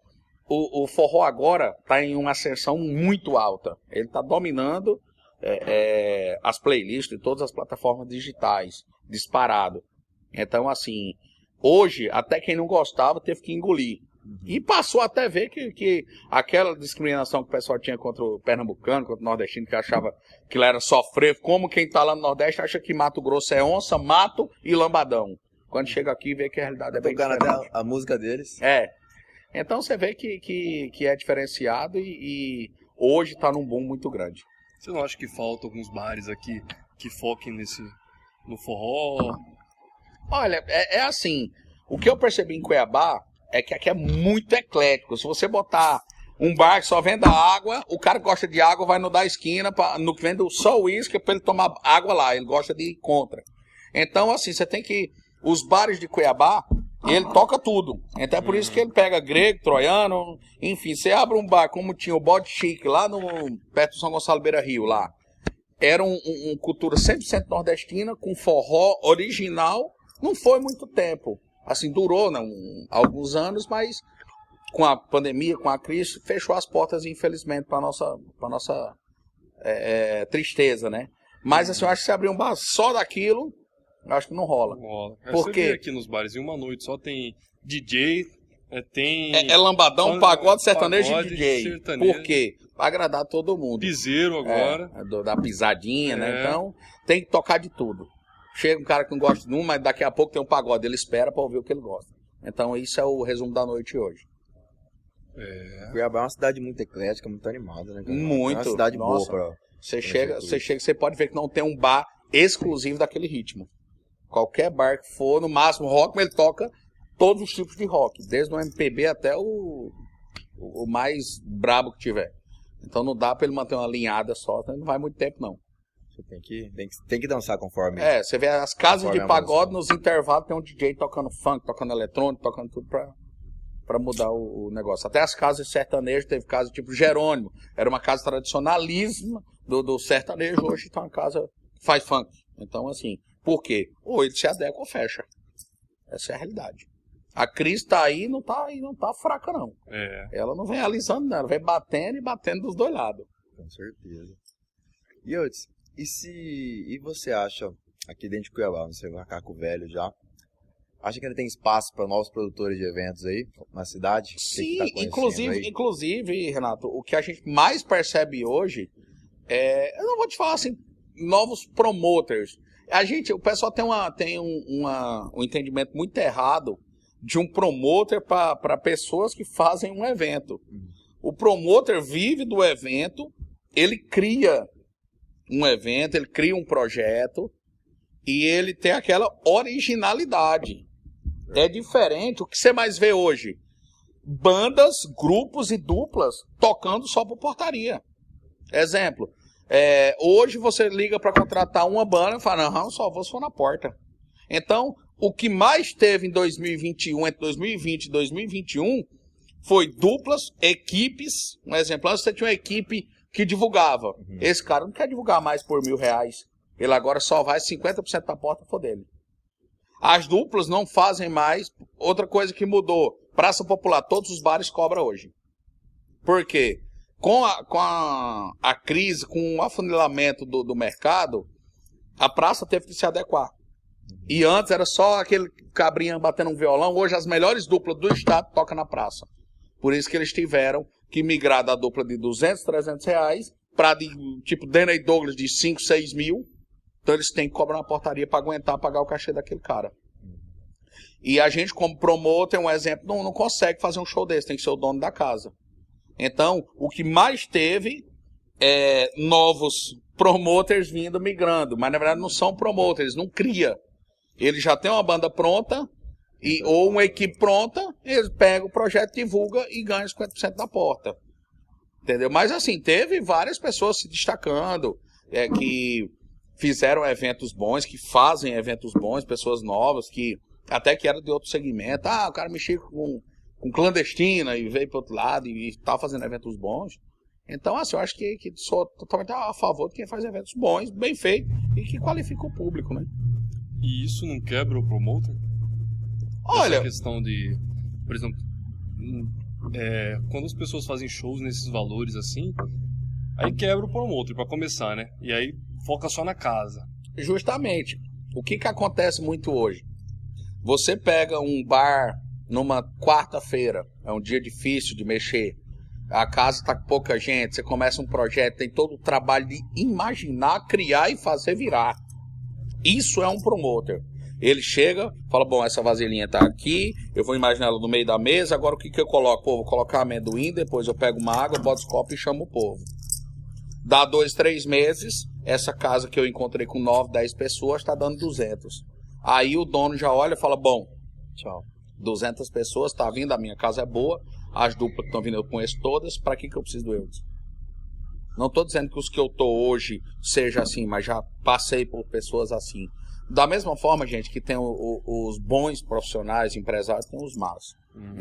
O, o forró agora tá em uma ascensão muito alta. Ele tá dominando é, é, as playlists de todas as plataformas digitais, disparado. Então, assim, hoje, até quem não gostava teve que engolir. E passou até a ver que, que aquela discriminação que o pessoal tinha contra o pernambucano, contra o nordestino, que achava que ele era sofrer, como quem tá lá no Nordeste acha que Mato Grosso é onça, mato e lambadão. Quando chega aqui, vê que a realidade é bem diferente. até a, a música deles. É. Então você vê que, que, que é diferenciado e, e hoje tá num boom muito grande. Você não acha que falta alguns bares aqui que foquem nesse. no forró? Olha, é, é assim. O que eu percebi em Cuiabá é que aqui é muito eclético. Se você botar um bar que só venda água, o cara que gosta de água vai no da esquina, pra, no que vende só uísque para ele tomar água lá. Ele gosta de ir contra. Então, assim, você tem que. Os bares de Cuiabá, ele toca tudo. Então é por isso que ele pega grego, troiano, enfim. Você abre um bar como tinha o Bode Chique lá no perto do São Gonçalo Beira Rio, lá. Era um, um- um cultura 100% nordestina, com forró original. Não foi muito tempo. Assim, durou né, um- alguns anos, mas com a pandemia, com a crise, fechou as portas, infelizmente, para nossa, pra nossa é, é, tristeza, né? Mas assim, eu acho que se abrir um bar só daquilo, eu acho que não rola. Não rola. É, Por você quê? vê aqui nos bares em uma noite só tem DJ, é, tem É, é lambadão, Pan- pagode, sertanejo pagode, e DJ. sertanejo. Por quê? Pra agradar todo mundo. piseiro agora. É, da pisadinha, né? É. Então, tem que tocar de tudo. Chega um cara que não gosta de um, mas daqui a pouco tem um pagode. Ele espera pra ouvir o que ele gosta. Então, isso é o resumo da noite hoje. É. Cuiabá é uma cidade muito eclética, muito animada, né? cara? Muito. É uma cidade Nossa. boa pra. Você chega, você chega, você pode ver que não tem um bar exclusivo daquele ritmo. Qualquer bar que for, no máximo rock, mas ele toca todos os tipos de rock, desde o MPB até o, o mais brabo que tiver. Então não dá pra ele manter uma linhada só, então não vai muito tempo não. Você tem que, tem que, tem que dançar conforme. É, você vê as casas de pagode, nos intervalos tem um DJ tocando funk, tocando eletrônico, tocando tudo pra, pra mudar o, o negócio. Até as casas de sertanejo, teve casa tipo Jerônimo, era uma casa tradicionalíssima do, do sertanejo, hoje tá uma casa que faz funk. Então, assim, por quê? Ou ele se adequa ou fecha. Essa é a realidade. A crise tá aí não tá não tá fraca, não. É. Ela não vem alisando, não. Ela vem batendo e batendo dos dois lados. Com certeza. E Otis, e se. E você acha, aqui dentro de Cuiabá, você é um macaco velho já, acha que ainda tem espaço para novos produtores de eventos aí na cidade? Sim, tá inclusive, aí. inclusive, Renato, o que a gente mais percebe hoje é, eu não vou te falar assim, novos promoters. A gente, o pessoal tem, uma, tem um, uma- um entendimento muito errado de um promoter para pessoas que fazem um evento. O promoter vive do evento, ele cria um evento, ele cria um projeto e ele tem aquela originalidade. É diferente. O que você mais vê hoje? Bandas, grupos e duplas tocando só por portaria. Exemplo. é, hoje você liga para contratar uma banda e fala, não, só vou for na porta. Então, o que mais teve em 2021, entre 2020 e 2021, foi duplas, equipes. Um exemplo, você tinha uma equipe que divulgava. Esse cara não quer divulgar mais por mil reais. Ele agora só vai 50% da porta dele. As duplas não fazem mais. Outra coisa que mudou. Praça Popular, todos os bares cobram hoje. Por quê? Com a, com a, a crise, com o afunilamento do, do mercado, a praça teve que se adequar. E antes era só aquele cabrinha batendo um violão. Hoje as melhores duplas do estado tocam na praça. Por isso que eles tiveram que migrar da dupla de 200, 300 reais para de tipo Danny Douglas de 5, 6 mil. Então eles têm que cobrar uma portaria para aguentar pagar o cachê daquele cara. E a gente, como promotor, um exemplo, não, não consegue fazer um show desse, tem que ser o dono da casa. Então, o que mais teve é novos promoters vindo migrando, mas na verdade não são promoters, não cria. Ele já tem uma banda pronta, e, ou uma equipe pronta, eles pegam o projeto, divulga e ganham 50% da porta. Entendeu? Mas assim, teve várias pessoas se destacando, é, que fizeram eventos bons, que fazem eventos bons, pessoas novas, que até que era de outro segmento. Ah, o cara mexia com, com clandestina e veio para outro lado e, e tá fazendo eventos bons. Então, assim, eu acho que, que sou totalmente a favor de quem faz eventos bons, bem feitos e que qualifica o público, né? E isso não quebra o promoter? Olha, Essa questão de, por exemplo, hum, é, quando as pessoas fazem shows nesses valores assim, aí quebra o promoter pra começar, né? E aí foca só na casa. Justamente. O que, que acontece muito hoje? Você pega um bar numa quarta-feira, é um dia difícil de mexer. A casa tá com pouca gente, você começa um projeto, tem todo o trabalho de imaginar, criar e fazer virar. Isso é um promoter. Ele chega, fala: Bom, essa vasilhinha tá aqui, eu vou imaginar ela no meio da mesa. Agora o que, que eu coloco? Pô, vou colocar amendoim, depois eu pego uma água, boto os copos e chamo o povo. Dá dois, três meses, essa casa que eu encontrei com 9, 10 pessoas está dando 200. Aí o dono já olha e fala: Bom, Tchau. 200 pessoas, tá vindo, a minha casa é boa, as duplas que estão vindo eu conheço todas, para que, que eu preciso do Eudes? Não estou dizendo que os que eu tô hoje seja assim, mas já passei por pessoas assim. Da mesma forma, gente, que tem o- o- os bons profissionais, empresários, tem os maus.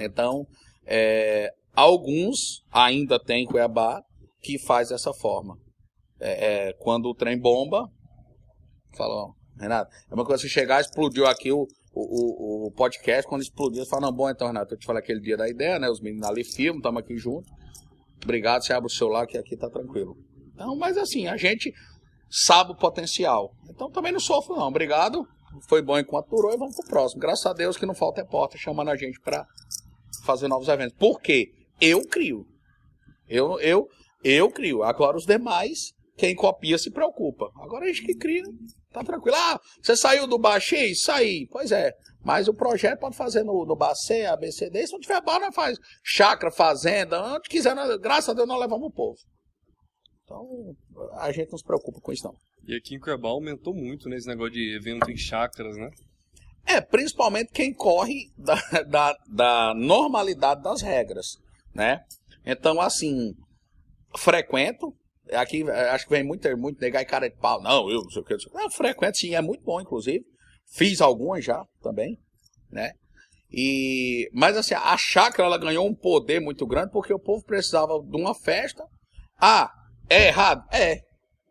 Então, é, alguns ainda tem em Cuiabá que faz dessa forma. É, é, quando o trem bomba, fala, ó, Renato, é uma coisa você chegar, explodiu aqui o, o, o, podcast, quando explodiu, você fala, não, bom, então, Renato, eu te falei aquele dia da ideia, né? Os meninos ali filmam, estamos aqui juntos. Obrigado, você abre o celular que aqui tá tranquilo. Então, mas assim, a gente sabe o potencial. Então também não sofro, não. Obrigado. Foi bom enquanto durou e vamos pro próximo. Graças a Deus que não falta é porta chamando a gente para fazer novos eventos. Por quê? Eu crio. Eu, eu, eu crio. Agora os demais, quem copia se preocupa. Agora a gente que cria, tá tranquilo. Ah, você saiu do bar X? Saí. Pois é. Mas o projeto pode fazer no, no bar C, ABCD. Se não tiver bar, nós faz chácara, fazenda. Onde quiser, nós- graças a Deus nós levamos o povo. Então, a gente não se preocupa com isso, não. E aqui em Cuiabá aumentou muito, né? Esse negócio de evento em chácaras, né? É, principalmente quem corre da, da, da normalidade das regras, né? Então, assim, frequento. Aqui, eh, acho que vem muito, muito negar e cara de pau. Não, eu não sei o que. não sei o que. Não, frequento sim, é muito bom, inclusive. Fiz algumas já também, né? E, mas assim, a chácara ela ganhou um poder muito grande porque o povo precisava de uma festa. Ah, é errado? É.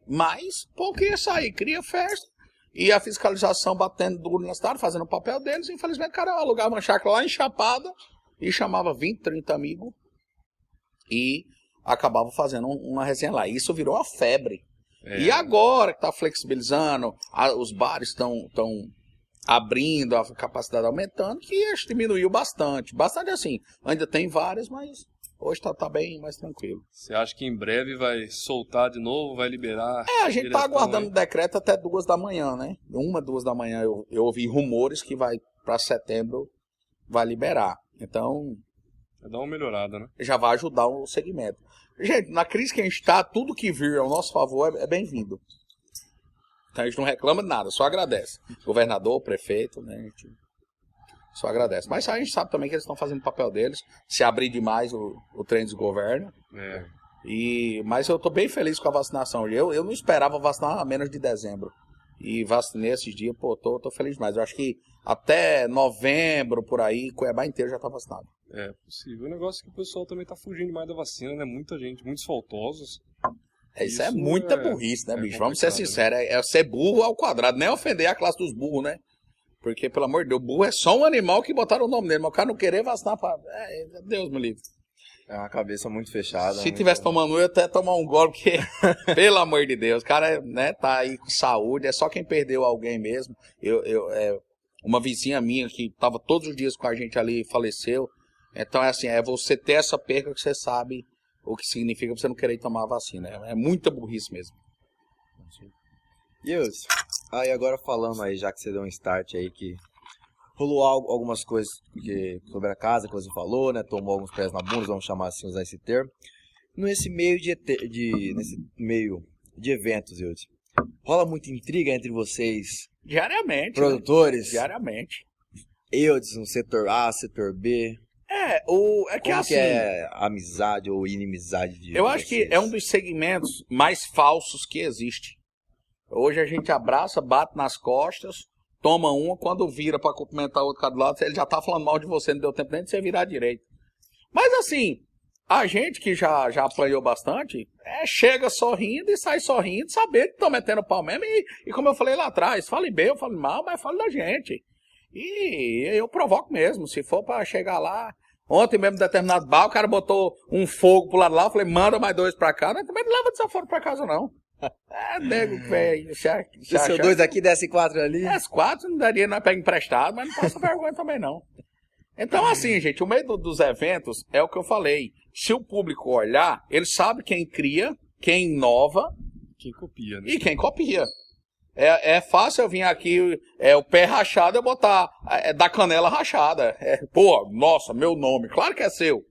Mas, porque ia sair, cria festa. E a fiscalização batendo duro na cidade, fazendo o papel deles. Infelizmente, o cara alugava uma chácara lá em Chapada e chamava 20, 30 amigos e acabava fazendo um- uma resenha lá. Isso virou a febre. É, E agora que está flexibilizando, a- os bares estão estão abrindo, a capacidade aumentando, que acho que diminuiu bastante. Bastante assim. Ainda tem várias, mas hoje está tá bem mais tranquilo. Você acha que em breve vai soltar de novo, vai liberar? É, a gente tá aguardando o decreto até duas da manhã, né? Uma, duas da manhã eu, eu ouvi rumores que vai para setembro vai liberar. Então Vai dar uma melhorada, né? já vai ajudar o segmento. Gente, na crise que a gente está, tudo que vir ao nosso favor é, é bem-vindo. Então a gente não reclama de nada, só agradece. Governador, prefeito, né? A gente só agradece. Mas a gente sabe também que eles estão fazendo o papel deles. Se abrir demais o, o trem desgoverna. É. E, mas eu tô bem feliz com a vacinação. Eu, eu não esperava vacinar a menos de dezembro. E vacinei esses dias, pô, tô, tô feliz demais. Eu acho que até novembro, por aí, Cuiabá inteiro já tá vacinado. É possível. O negócio é que o pessoal também tá fugindo mais da vacina, né? Muita gente, muitos faltosos. É, Isso, é Isso muita é- burrice, né, é bicho? Vamos ser né? sinceros. É, é ser burro ao quadrado, nem ofender a classe dos burros, né? Porque, pelo amor de Deus, burro é só um animal que botaram o nome dele, mas o cara não querer vacinar pra. É, Deus me livre. É uma cabeça muito fechada. Se muito- tivesse tomando eu ia até tomar um gole, porque, pelo amor de Deus, o cara né, tá aí com saúde, é só quem perdeu alguém mesmo. Eu, eu, é, uma vizinha minha que tava todos os dias com a gente ali faleceu. Então é assim, é você ter essa perca que você sabe o que significa você não querer tomar a vacina. É, é muita burrice mesmo. E Wilson, aí agora falando aí, já que você deu um start aí que rolou algo- algumas coisas que- sobre a casa que você falou, né? Tomou alguns pés na bunda, vamos chamar assim, usar esse termo. Nesse meio de, de nesse meio de eventos, Wilson, rola muita intriga entre vocês, Diariamente. né? produtores, Diariamente. Eudes no setor A, setor B. É, o, é que Como assim. que é amizade ou inimizade de Eu acho que vocês? é um dos segmentos mais falsos que existe. Hoje a gente abraça, bate nas costas, toma uma, quando vira pra cumprimentar o outro cara do lado, ele já tá falando mal de você, não deu tempo nem de você virar direito. Mas assim, A gente que já, já apanhou bastante, é, chega sorrindo e sai sorrindo, sabendo que estão metendo pau mesmo. E, e como eu falei lá atrás, fale bem, eu falo mal, mas fale da gente. E eu provoco mesmo. Se for para chegar lá. Ontem mesmo, determinado bar, o cara botou um fogo pro lado lá. Eu falei, manda mais dois pra cá. Mas também não leva desaforo pra casa, não. É, nego, velho. Desceu dois aqui, desce quatro ali. Desce quatro, não daria, não é pega emprestado, mas não passa vergonha também, não. Então, assim, gente, o meio dos eventos é o que eu falei. Se o público olhar, ele sabe quem cria, quem inova. Quem copia, né? E quem copia. É, é fácil eu vir aqui, é o pé rachado, eu botar é, da canela rachada. É, pô, nossa, meu nome. Claro que é seu.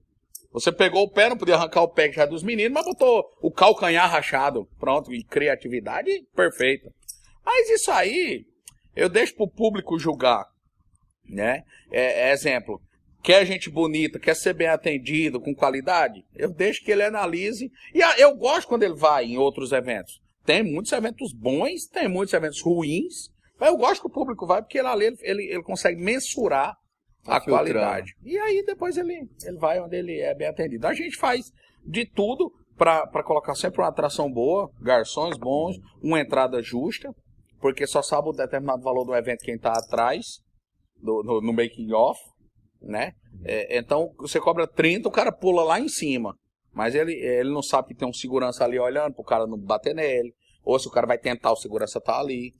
Você pegou o pé, não podia arrancar o pé já dos meninos, mas botou o calcanhar rachado. Pronto, e criatividade perfeita. Mas isso aí, eu deixo pro público julgar, né? É, é exemplo, quer gente bonita, quer ser bem atendido, com qualidade, eu deixo que ele analise. E eu gosto quando ele vai em outros eventos. Tem muitos eventos bons, tem muitos eventos ruins, mas eu gosto que o público vai porque ele, ele, ele consegue mensurar a qualidade. E aí depois ele, ele vai onde ele é bem atendido. A gente faz de tudo para colocar sempre uma atração boa, garçons bons, uma entrada justa, porque só sabe o determinado valor do evento quem está atrás, do, no, no making off, né? É, então você cobra 30, o cara pula lá em cima. Mas ele, ele não sabe que tem um segurança ali olhando para o cara não bater nele. Ou se o cara vai tentar, o segurança tá ali.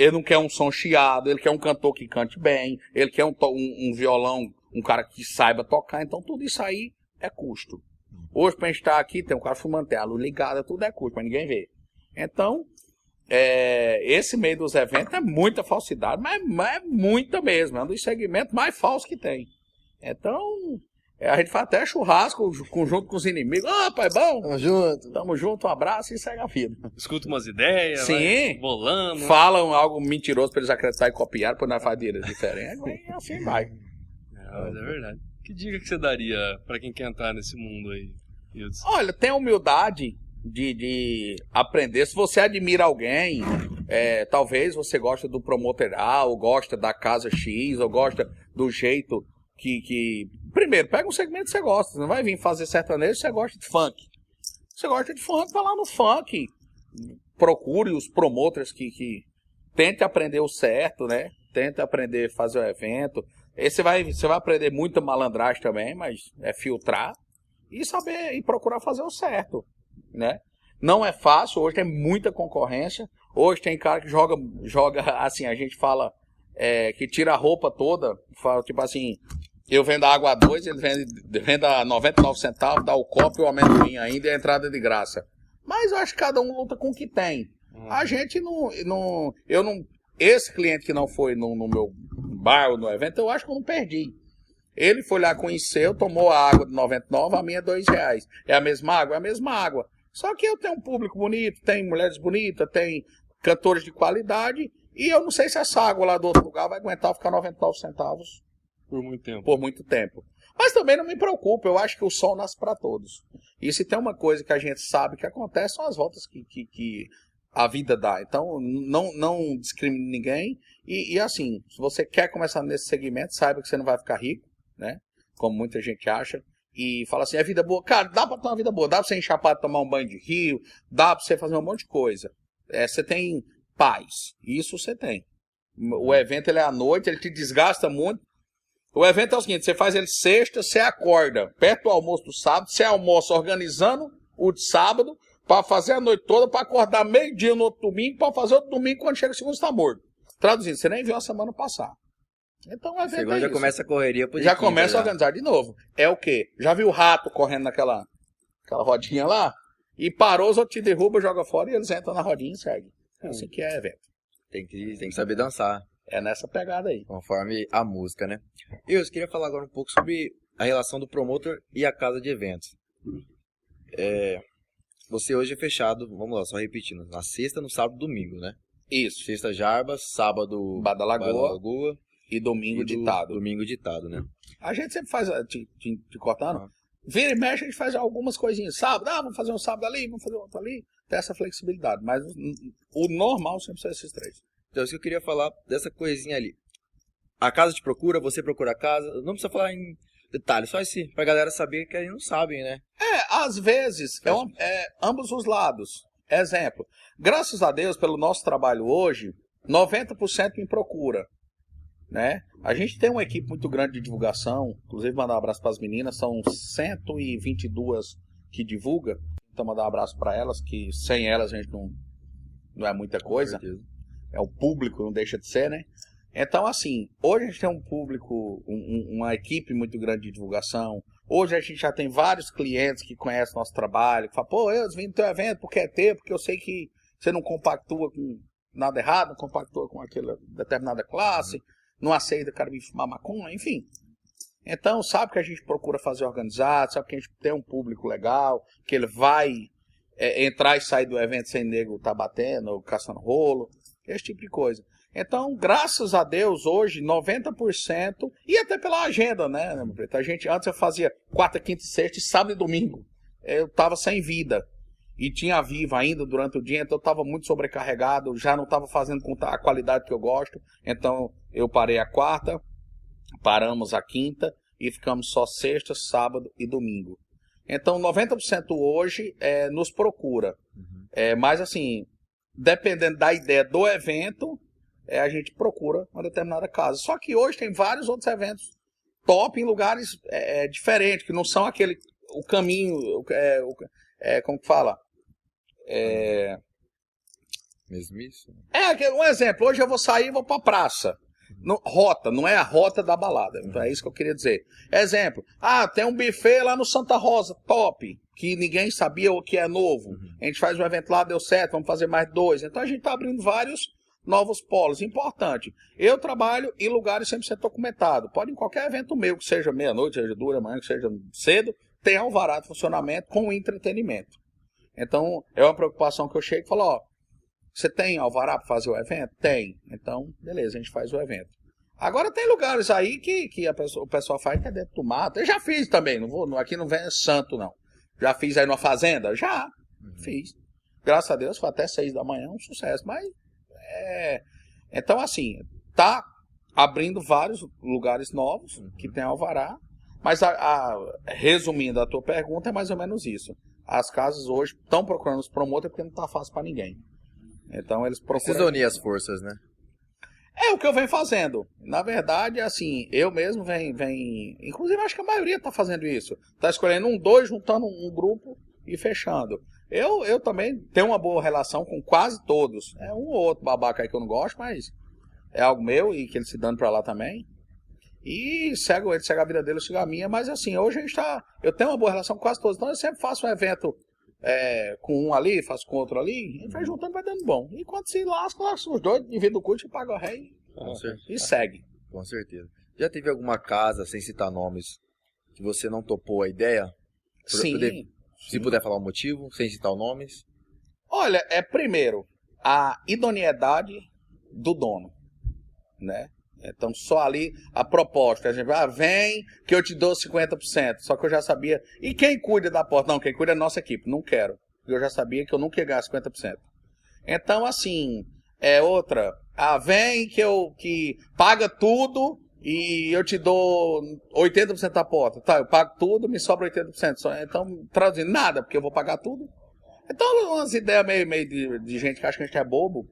Ele não quer um som chiado, ele quer um cantor que cante bem, ele quer um, um, um violão, um cara que saiba tocar. Então tudo isso aí é custo. Hoje, pra gente estar aqui, tem um cara fumando, tem a luz ligada, tudo é custo, mas ninguém vê. Então, é, esse meio dos eventos é muita falsidade, mas, mas é muita mesmo. É um dos segmentos mais falsos que tem. Então, é, a gente faz até churrasco junto com os inimigos. Ah, pai, bom? Tamo junto. Tamo junto, um abraço e segue a vida. Escuta umas ideias, Sim. bolando. Falam algo mentiroso pra eles acreditarem e copiar, por nós fazer diferente. e assim vai. É, mas é verdade. Que dica que você daria pra quem quer entrar nesse mundo aí? Hildson? Olha, tem humildade de, de aprender. Se você admira alguém, é, talvez você gosta do promotor A, ou gosta da casa X, ou gosta do jeito que, que. Primeiro, pega um segmento que você gosta. Você não vai vir fazer sertanejo você gosta de funk. Você gosta de funk, vai lá no funk. Procure os promotores que, que tente aprender o certo, né? Tente aprender a fazer o evento. Esse vai, você vai aprender muita malandragem também, mas é filtrar e saber e procurar fazer o certo, né? Não é fácil, hoje tem muita concorrência. Hoje tem cara que joga, joga assim, a gente fala é, que tira a roupa toda, fala, tipo assim, eu vendo a água a dois, ele vende, vende a 99 centavos, dá o copo e o amendoim ainda e a entrada de graça. Mas eu acho que cada um luta com o que tem. Uhum. A gente não, não. Eu não. Esse cliente que não foi no, no meu bar ou no evento, eu acho que eu não perdi. Ele foi lá, conheceu, tomou a água de 99, a minha é 2 reais. É a mesma água? É a mesma água. Só que eu tenho um público bonito, tem mulheres bonitas, tem cantores de qualidade, e eu não sei se essa água lá do outro lugar vai aguentar ficar 99 centavos por muito tempo. Por muito tempo. Mas também não me preocupa, eu acho que o sol nasce para todos. E se tem uma coisa que a gente sabe que acontece, são as voltas que, que, que a vida dá. Então, não, não discrimine ninguém. E, e, assim, se você quer começar nesse segmento, saiba que você não vai ficar rico, né? Como muita gente acha. E fala assim, é vida boa. Cara, dá pra ter uma vida boa. Dá pra você enchapar, tomar um banho de rio. Dá pra você fazer um monte de coisa. É, você tem paz. Isso você tem. O evento ele é à noite, ele te desgasta muito. O evento é o seguinte: você faz ele sexta, você acorda perto do almoço do sábado, você almoça organizando o de sábado, para fazer a noite toda, para acordar meio-dia no outro domingo, para fazer outro domingo quando chega o segundo está morto. Traduzindo, você nem viu a semana passar. Então o evento Segunda é já isso. começa a correria pro Já começa a organizar de novo. É o quê? Já viu o rato correndo naquela aquela rodinha lá? E parou, os outros te derrubam, joga fora e eles entram na rodinha e seguem. É assim que é evento. Tem que, tem que saber dançar. É nessa pegada aí. Conforme a música, né? E eu queria falar agora um pouco sobre a relação do promotor e a casa de eventos. É, você hoje é fechado, vamos lá, só repetindo, na sexta, no sábado e domingo, né? Isso. Sexta Jarbas, sábado Bada Lagoa, Lagoa e domingo e do, ditado. Domingo ditado, né? A gente sempre faz, te, te, te cortando, ah. vira e mexe, a gente faz algumas coisinhas. Sábado, ah, vamos fazer um sábado ali, vamos fazer outro ali. Tem essa flexibilidade, mas o normal sempre são esses três. Então, isso que eu queria falar dessa coisinha ali. A casa te procura, você procura a casa. Não precisa falar em detalhe, só esse, pra galera saber que eles não sabem, né? É, às vezes, é, um- é ambos os lados. Exemplo, graças a Deus, pelo nosso trabalho hoje, 90% me procura. Né? A gente tem uma equipe muito grande de divulgação, inclusive mandar um abraço para as meninas, são 122 que divulga. Então mandar um abraço para elas, que sem elas a gente não, não é muita coisa. É o público, não deixa de ser, né? Então, assim, hoje a gente tem um público, um- um- uma equipe muito grande de divulgação. Hoje a gente já tem vários clientes que conhecem nosso trabalho, que falam, pô, eu vim no teu evento porque é teu, porque eu sei que você não compactua com nada errado, não compactua com aquela determinada classe, não aceita o cara vir fumar maconha, enfim. Então, sabe que a gente procura fazer organizado, sabe que a gente tem um público legal, que ele vai é, entrar e sair do evento sem nego tá batendo, ou caçando rolo, esse tipo de coisa. Então, graças a Deus, hoje, 90%, e até pela agenda, né, meu preto? A gente, antes eu fazia quarta, quinta e sexta, e sábado e domingo. Eu tava sem vida. E tinha viva ainda durante o dia, então eu tava muito sobrecarregado, já não tava fazendo com a qualidade que eu gosto. Então, eu parei a quarta, paramos a quinta, e ficamos só sexta, sábado e domingo. Então, 90% hoje é, nos procura. É, mas, assim, dependendo da ideia do evento, é, a gente procura uma determinada casa. Só que hoje tem vários outros eventos top em lugares é, é, diferentes, que não são aquele o caminho, é, o- é, como que fala? É, Mesmo isso? é um exemplo, hoje eu vou sair e vou pra praça. Não- rota, não é a rota da balada. Então é isso que eu queria dizer. Exemplo, ah, tem um buffet lá no Santa Rosa, top, que ninguém sabia o que é novo. A gente faz um evento lá, deu certo, vamos fazer mais dois. Então a gente tá abrindo vários novos polos. Importante, eu trabalho em lugares 100% documentado. Pode em qualquer evento meu, que seja meia-noite, seja dura, amanhã, que seja cedo, tem alvará de funcionamento com entretenimento. Então, é uma preocupação que eu chego e falo, ó, você tem alvará para fazer o evento? Tem. Então, beleza, a gente faz o evento. Agora tem lugares aí que, que a pessoa- o pessoal faz que é dentro do mato. Eu já fiz também, não vou, aqui não vem santo, não. Já fiz aí numa fazenda? Já. Fiz. Graças a Deus foi até seis da manhã, um sucesso. Mas é. Então, assim, tá abrindo vários lugares novos que tem alvará. Mas, a, a- resumindo a tua pergunta, é mais ou menos isso. As casas hoje estão procurando os promotores porque não tá fácil para ninguém. Então, eles Precisa procuram. unir as forças, né? É o que eu venho fazendo. Na verdade, assim, eu mesmo venho. venho inclusive, acho que a maioria está fazendo isso. Está escolhendo um, dois, juntando um grupo e fechando. Eu, eu também tenho uma boa relação com quase todos. É um ou outro babaca aí que eu não gosto, mas é algo meu e que ele se dando pra lá também. E segue ele, segue a vida dele, sigo a minha. Mas assim, hoje a gente tá. Eu tenho uma boa relação com quase todos. Então eu sempre faço um evento é, com um ali, faço com outro ali. Gente vai juntando, vai dando bom. E quando se lasca, lasca os dois, divide o curso e paga o ré e, Com, e segue. com certeza. Já teve alguma casa, sem citar nomes, que você não topou a ideia? Sim. poder- Se puder falar o motivo, sem citar nomes. Olha, é primeiro a idoneidade do dono, né? Então só ali a proposta, a gente, ah, vem que eu te dou 50%. Só que eu já sabia. E quem cuida da porta? Não, quem cuida é a nossa equipe. Não quero. Eu já sabia que eu nunca ia ganhar 50%. Então assim, é outra. Ah, vem que eu que paga tudo e eu te dou 80% da porta. Tá, eu pago tudo, me sobra 80%. Só, então, traduzindo, nada, porque eu vou pagar tudo. Então, umas ideias meio, meio de, de gente que acha que a gente é bobo.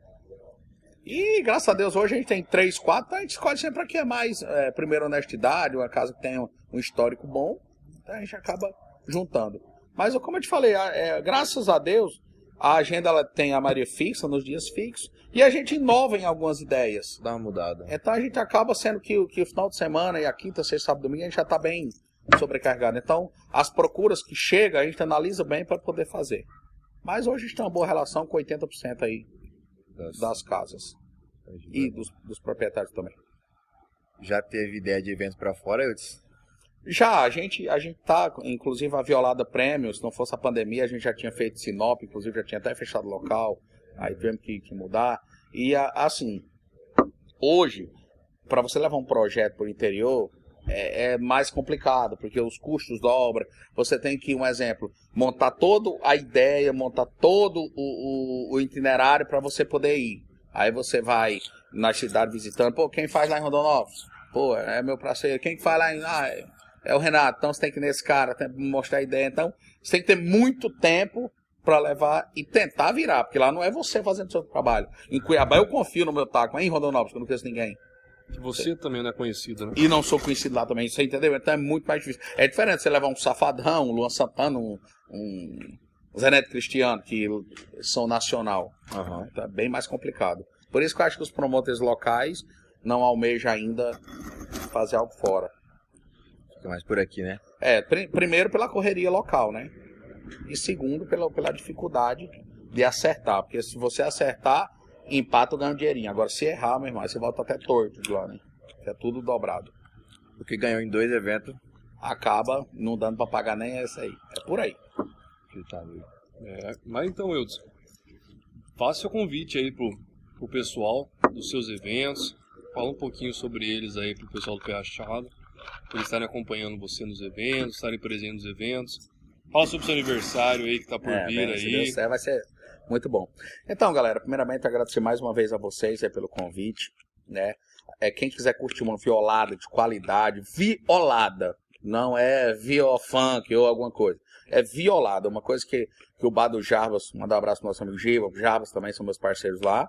E graças a Deus hoje a gente tem três, quatro, então a gente escolhe sempre aqui é mais. É, primeiro, honestidade, uma casa que tenha um histórico bom. Então a gente acaba juntando. Mas como eu te falei, é, graças a Deus, a agenda ela tem a maioria fixa, nos dias fixos, e a gente inova em algumas ideias. Dá uma mudada. Então a gente acaba sendo que, o- que o final de semana e a quinta, sexta, sábado, domingo a gente já está bem sobrecarregado. Então as procuras que chegam a gente analisa bem para poder fazer. Mas hoje a gente tem uma boa relação com 80% aí Das- das casas e dos, dos proprietários também. Já teve ideia de evento pra fora? Já, a gente, a gente tá, inclusive a Violada Prêmio, se não fosse a pandemia, a gente já tinha feito Sinop, inclusive já tinha até fechado o local, aí tivemos que, que mudar. E assim, hoje, para você levar um projeto para o interior, é, é mais complicado, porque os custos da obra, você tem que, um exemplo, montar toda a ideia, montar todo o, o- o itinerário para você poder ir. Aí você vai na cidade visitando, pô, quem faz lá em Rondonópolis? Pô, é meu parceiro. Quem que faz lá em. Ah, é- É o Renato, então você tem que ir nesse cara, tem que mostrar a ideia. Então, você tem que ter muito tempo para levar e tentar virar, porque lá não é você fazendo seu trabalho. Em Cuiabá eu confio no meu taco, mas em Rondonópolis, que eu não conheço ninguém. Você também não é conhecido, né? E não sou conhecido lá também, você entendeu? Então é muito mais difícil. É diferente você levar um Safadão, um Luan Santana, um, um Zé Neto Cristiano, que são nacional. Aham. Então é bem mais complicado. Por isso que eu acho que os promotores locais não almejam ainda fazer algo fora. Fica mais por aqui, né? É, pri- primeiro pela correria local, né? E segundo pela, pela dificuldade de acertar. Porque se você acertar, empata ou ganha um dinheirinho. Agora, se errar, meu irmão, você volta até torto de lá, né? É tudo dobrado. O que ganhou em dois eventos. Acaba não dando pra pagar nem essa aí. É por aí. tá. É, mas então, Eudes, faça seu convite aí pro, pro pessoal dos seus eventos. Fala um pouquinho sobre eles aí pro pessoal do Pé Achado. Eles estarem acompanhando você nos eventos, estarem presentes nos eventos. Fala sobre o seu aniversário aí que tá por É, vir bem, se aí. Deus quiser, vai ser muito bom. Então, galera, primeiramente agradecer mais uma vez a vocês aí pelo convite, né? É, quem quiser curtir uma violada de qualidade, violada, não é viofunk ou alguma coisa. É violada, uma coisa que, que o Bar do Jarbas, mandar um abraço pro nosso amigo Giva, o Jarbas também são meus parceiros lá,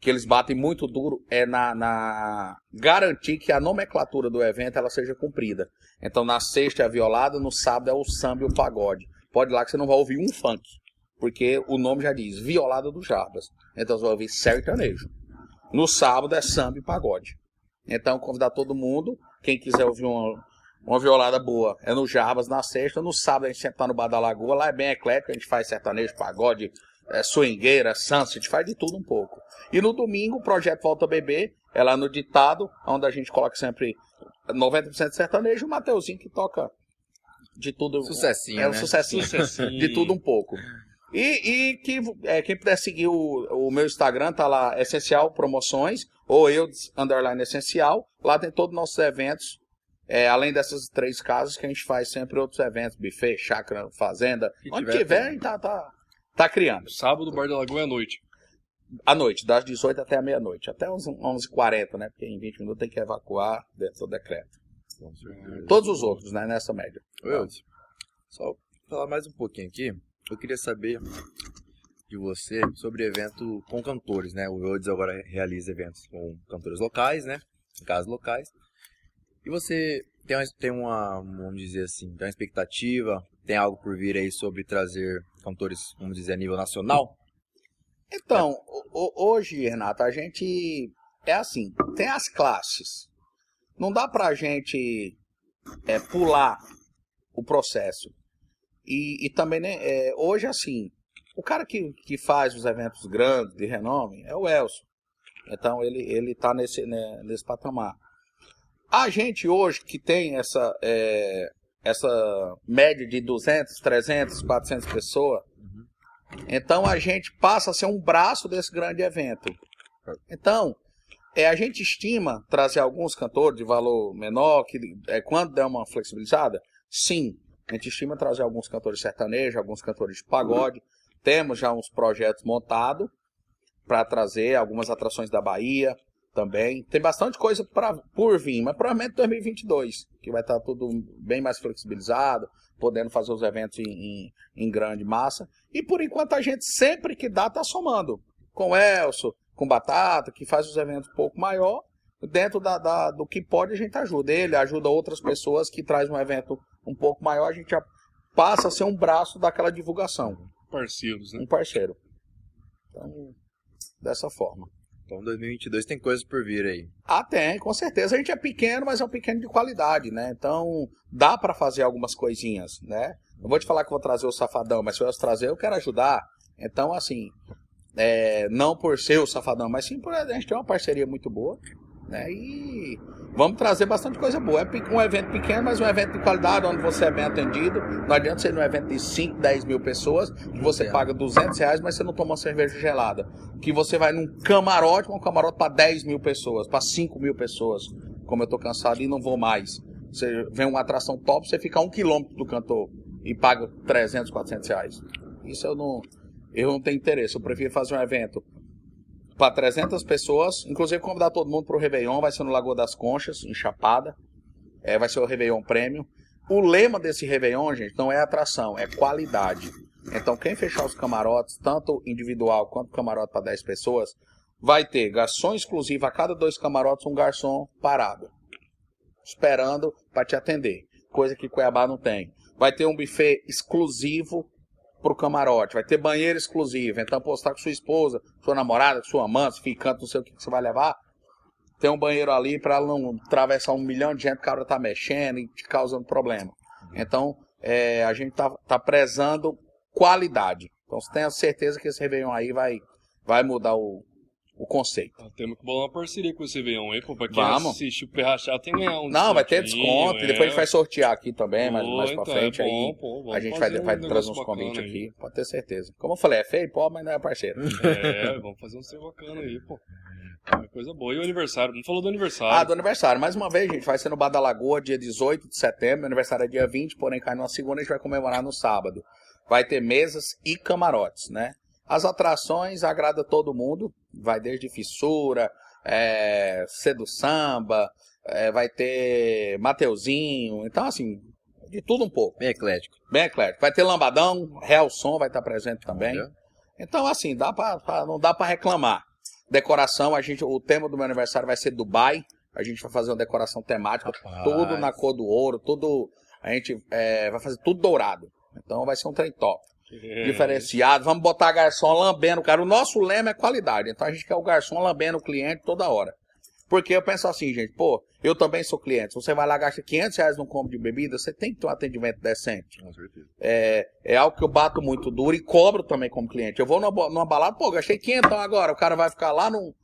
que eles batem muito duro é na, na garantir que a nomenclatura do evento ela seja cumprida. Então na sexta é a violada, no sábado é o samba e o pagode. Pode ir lá que você não vai ouvir um funk. Porque o nome já diz, violada do Jarbas. Então você vai ouvir sertanejo. No sábado é samba e pagode. Então convidar todo mundo, quem quiser ouvir uma, uma violada boa, é no Jarbas na sexta. No sábado a gente sempre tá no Bar da Lagoa, lá é bem eclético, a gente faz sertanejo, pagode, é, swingueira, sansa, a gente faz de tudo um pouco. E no domingo o projeto Volta a Beber, é lá no ditado, onde a gente coloca sempre 90% de sertanejo, e o Mateuzinho que toca de tudo. Sucessinho, É um né? sucessinho. Sucessinho. De tudo um pouco. E, e que é, quem puder seguir o, o meu Instagram, tá lá, Essencial Promoções, ou eu, underline Essencial. Lá tem todos os nossos eventos. É, além dessas três casas que a gente faz sempre outros eventos, buffet, chácara, fazenda. Que onde tiver, tiver, a gente tá, tá, tá criando. Sábado, Bar da Lagoa é à noite. À noite, das 18 até a meia-noite. Até uns 11h40, né? Porque em 20 minutos tem que evacuar dentro do decreto. Todos os outros, né? Nessa média. Eudes, só falar mais um pouquinho aqui. Eu queria saber de você sobre evento com cantores, né? O Eudes agora realiza eventos com cantores locais, né? Em casas locais. E você tem uma, tem uma, vamos dizer assim, tem uma expectativa, tem algo por vir aí sobre trazer cantores, vamos dizer, a nível nacional? Então, o- hoje, Renato, a gente é assim, tem as classes. Não dá pra gente é, pular o processo. E, e também, né, é, hoje, assim, o cara que, que faz os eventos grandes, de renome, é o Elcio. Então, ele, ele tá nesse, né, nesse patamar. A gente hoje que tem essa, é, essa média de 200, 300, 400 pessoas, então a gente passa a ser um braço desse grande evento. Então, é, a gente estima trazer alguns cantores de valor menor, que é, quando der uma flexibilizada, sim. A gente estima trazer alguns cantores sertanejos, alguns cantores de pagode. Temos já uns projetos montados para trazer algumas atrações da Bahia também. Tem bastante coisa pra, por vir, mas provavelmente 2022, que vai estar tudo bem mais flexibilizado, podendo fazer os eventos em, em, em grande massa. E por enquanto a gente sempre que dá tá somando. Com o Elso, com Batata, que faz os eventos um pouco maior. Dentro da, da- do que pode a gente ajuda. Ele ajuda outras pessoas que traz um evento um pouco maior, a gente já passa a ser um braço daquela divulgação. Parceiros, né? Um parceiro. Então, dessa forma. Então 2022 tem coisas por vir aí. Ah, tem, com certeza. A gente é pequeno, mas é um pequeno de qualidade, né? Então, dá pra fazer algumas coisinhas, né? Não vou te falar que eu vou trazer o safadão, mas se eu trazer, eu quero ajudar. Então, assim, é, não por ser o safadão, mas sim por a gente ter uma parceria muito boa, né? E vamos trazer bastante coisa boa. É um evento pequeno, mas um evento de qualidade, onde você é bem atendido. Não adianta ser um evento de 5, 10 mil pessoas, que você Entendo. paga 200 reais, mas você não toma uma cerveja gelada. Que você vai num camarote, um camarote para 10 mil pessoas, para 5 mil pessoas. Como eu tô cansado e não vou mais. Você vem uma atração top, você fica a um quilômetro do cantor e paga 300, 400 reais. Isso eu não, eu não tenho interesse. Eu prefiro fazer um evento para 300 pessoas, inclusive convidar todo mundo para o Réveillon, vai ser no Lagoa das Conchas, em Chapada. É, vai ser o Réveillon Prêmio. o lema desse Réveillon, gente, não é atração, é qualidade. Então, quem fechar os camarotes, tanto individual quanto camarote para 10 pessoas, vai ter garçom exclusivo a cada dois camarotes, um garçom parado, esperando para te atender, coisa que Cuiabá não tem. Vai ter um buffet exclusivo pro camarote, vai ter banheiro exclusivo. Então, tá com sua esposa, sua namorada, sua amante, ficando, não sei o que, que você vai levar. Tem um banheiro ali para não atravessar um milhão de gente, o cara tá mexendo e te causando problema. Então, é, a gente tá, tá prezando qualidade. Então, você tem a certeza que esse Réveillon aí vai, vai mudar o, o conceito. Ah, Temos que bolar uma parceria com esse Réveillon, hein, pô? Pra quem Vamos. assiste o Perrachado tem que ganhar um Não, vai ter desconto. é. E depois a gente vai sortear aqui também, mais, mais pra então, frente é bom, aí. pô, A gente vai, fazer vai um trazer uns convites aí. aqui, pode ter certeza. Como eu falei, é feio, pô, mas não é parceiro. É, vamos fazer um trem bacana aí, pô. É coisa boa. E o aniversário? Não falou do aniversário. Ah, do aniversário. Mais uma vez, gente, vai ser no Bar da Lagoa, dia 18 de setembro. Meu aniversário é dia 20, porém cai numa segunda, a gente vai comemorar no sábado. Vai ter mesas e camarotes, né? As atrações agrada todo mundo. Vai desde fissura, é, cedo samba, é, vai ter Mateuzinho. Então, assim, de tudo um pouco. Bem eclético. Bem eclético. Vai ter Lambadão, Real Som vai estar presente também. Olha. Então, assim, dá pra, pra- não dá pra reclamar. Decoração, a gente, o tema do meu aniversário vai ser Dubai. A gente vai fazer uma decoração temática, Rapaz. tudo na cor do ouro, tudo. A gente é, vai fazer tudo dourado. Então vai ser um trem top. É. Diferenciado. Vamos botar garçom lambendo, cara. O nosso lema é qualidade. Então a gente quer o garçom lambendo o cliente toda hora. Porque eu penso assim, gente, pô, eu também sou cliente. Se você vai lá gasta 500 reais num combo de bebida, você tem que ter um atendimento decente. Com certeza. É, é algo que eu bato muito duro e cobro também como cliente. Eu vou numa, numa balada, pô, gastei 500 agora, o cara vai ficar lá no,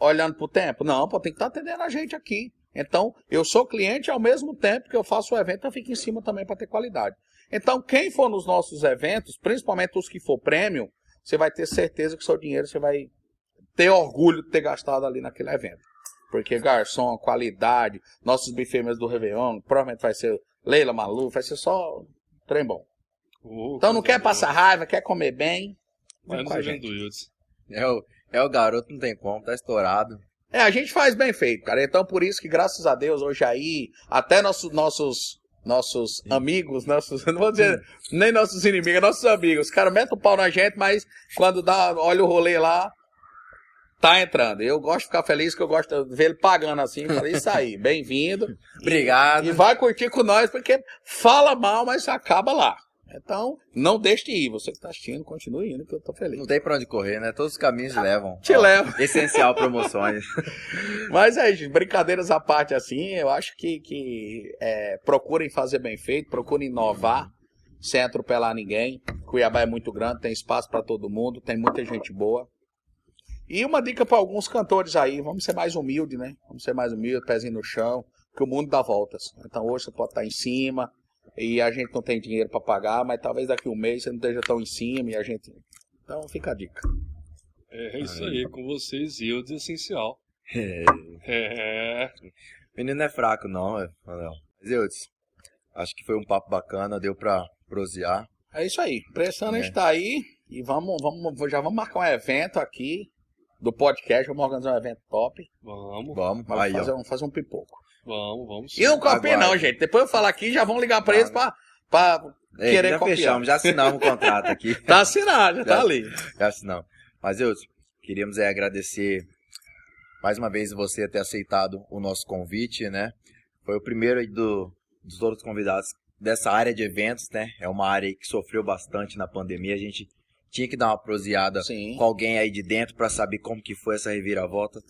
olhando pro tempo? Não, pô, tem que estar atendendo a gente aqui. Então, eu sou cliente ao mesmo tempo que eu faço o evento, eu fico em cima também para ter qualidade. Então, quem for nos nossos eventos, principalmente os que for prêmio, você vai ter certeza que seu dinheiro você vai ter orgulho de ter gastado ali naquele evento. Porque garçom, qualidade, nossos buffets do Réveillon, provavelmente vai ser Leila Malu, vai ser só trem bom. Ô, Então não quer boa. passar raiva, quer comer bem, Vai nos eventos. É o, é o garoto, não tem como, tá estourado. É, a gente faz bem feito, cara. Então por isso que graças a Deus hoje aí, até nossos nossos nossos amigos, nossos, não vou dizer nem nossos inimigos, nossos amigos. Os caras metem o pau na gente, mas quando dá, olha o rolê lá, tá entrando. Eu gosto de ficar feliz que eu gosto de ver ele pagando assim, falei isso aí, bem-vindo. Obrigado. E vai curtir com nós, porque fala mal, mas acaba lá. Então, não deixe de ir. Você que tá assistindo, continue indo, que eu tô feliz. Não tem pra onde correr, né? Todos os caminhos levam. Te Ó, levo. Essencial promoções. Mas é, gente, brincadeiras à parte, assim, eu acho que, que é, procurem fazer bem feito, procurem inovar, sem atropelar ninguém. Cuiabá é muito grande, tem espaço para todo mundo, tem muita gente boa. E uma dica para alguns cantores aí, vamos ser mais humildes, né? Vamos ser mais humildes, pezinho no chão, que o mundo dá voltas. Então hoje você pode estar em cima e a gente não tem dinheiro para pagar, mas talvez daqui a um mês você não esteja tão em cima e a gente. Então fica a dica. É isso aí, com vocês, Wilds Essencial. É, É. Menino não é fraco, não, é. Não. Mas, Eudes, acho que foi um papo bacana, deu pra prosear. É isso aí. Prestando a É. gente tá aí e vamos, vamos, já vamos marcar um evento aqui do podcast. Vamos organizar um evento top. Vamos, Vamos, Vamos aí, fazer, ó. um, fazer um pipoco. Vamos, vamos. E não copia não, gente. Depois eu falar aqui, já vão ligar pra eles pra, pra Ei, querer já copiar. fechamos, já assinamos o contrato aqui. Tá assinado, já tá Já. ali. Já assinamos. Mas, Eudes, queríamos é, agradecer mais uma vez você ter aceitado o nosso convite, né? Foi o primeiro aí do, dos outros convidados dessa área de eventos, né? É uma área que sofreu bastante na pandemia. A gente tinha que dar uma proseada Sim. com alguém aí de dentro para saber como que foi essa reviravolta.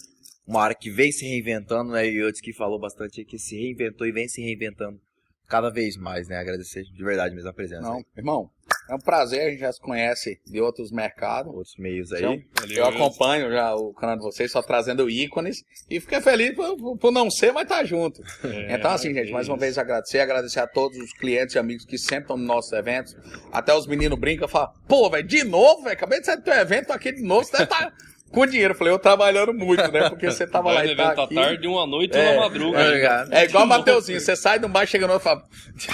Uma área que vem se reinventando, né? E Eudes que falou bastante aí que se reinventou e vem se reinventando cada vez mais, né? Agradecer de verdade mesmo a presença. Não, aí. irmão, é um prazer, a gente já se conhece de outros mercados. Outros meios aí. Então, eu acompanho já o canal de vocês, só trazendo ícones. E fiquei feliz por, por não ser, mas tá junto. É, Então, assim, gente, mais uma vez agradecer, agradecer a todos os clientes e amigos que sempre estão nos nossos eventos. Até os meninos brincam e falam, pô, velho, de novo, velho, acabei de sair do teu evento, tô aqui de novo, você deve estar com dinheiro. Falei, eu trabalhando muito, né? Porque você tava Vai lá no e tá evento à aqui. tarde, uma noite É, uma madruga. tá hein? ligado? É igual o. Mateuzinho, você sai de um bar, chega no outro e fala,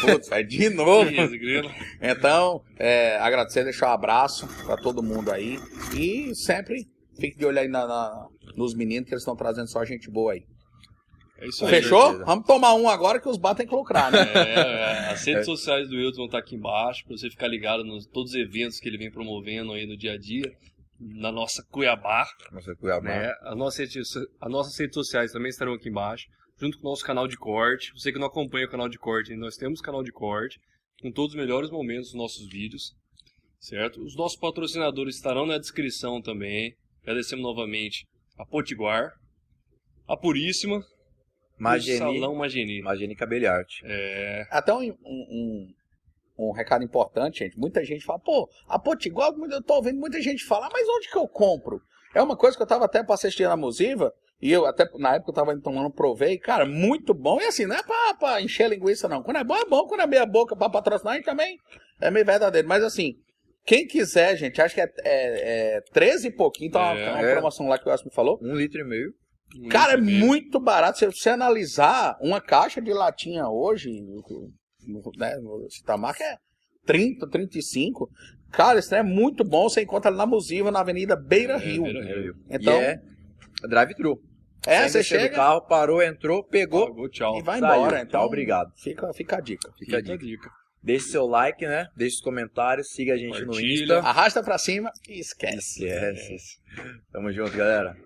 putz, velho, de novo. Então, é, agradecer, deixar um abraço pra todo mundo aí. E sempre fique de olho aí na, na- nos meninos que eles estão trazendo só gente boa aí. É isso aí. Fechou? certeza. Vamos tomar um agora que os bar tem que lucrar, né? É, é, as redes sociais do Wilton vão estar aqui embaixo para você ficar ligado nos todos os eventos que ele vem promovendo aí no dia a dia. Na nossa Cuiabá, Nossa, Cuiabá. né? As nossas, redes, as nossas redes sociais também estarão aqui embaixo, junto com o nosso canal de corte. Você que não acompanha o canal de corte, nós temos canal de corte com todos os melhores momentos dos nossos vídeos, certo? Os nossos patrocinadores estarão na descrição também. Agradecemos novamente a Potiguar, a Puríssima e o Mageni, Salão Mageni. Mageni Cabeliarte. É, Até um, um, um- um recado importante, gente. Muita gente fala, pô, a Potiguar, eu tô ouvindo muita gente falar, mas onde que eu compro? É uma coisa que eu tava até pra assistir na Musiva, e eu até, na época, eu tava tomando, provei, cara, muito bom. E assim, não é pra, pra encher linguiça, não. Quando é bom, é bom. Quando é meia boca pra patrocinar, a gente também é meio verdadeiro. Mas assim, quem quiser, gente, acho que é, é, é 13 e pouquinho, então É, uma é. promoção lá que o Elcio me falou. Um litro e meio. um Cara, é meio. muito barato. Se você analisar uma caixa de latinha hoje, né, essa marca é 30, 35. Cara, isso é muito bom. Você encontra na Musiva, na Avenida Beira É, Rio. Beira Rio. Então, E é drive-thru. é, você descer do chega carro, parou, entrou, pegou, tchau. e vai saiu. embora. Então, Tchau, obrigado. Fica, fica a dica. Fica a Fica dica. Deixe seu like, né? Deixe os comentários, siga a gente no Compartilha. Insta. Arrasta pra cima e esquece. Esquece. Tamo junto, galera.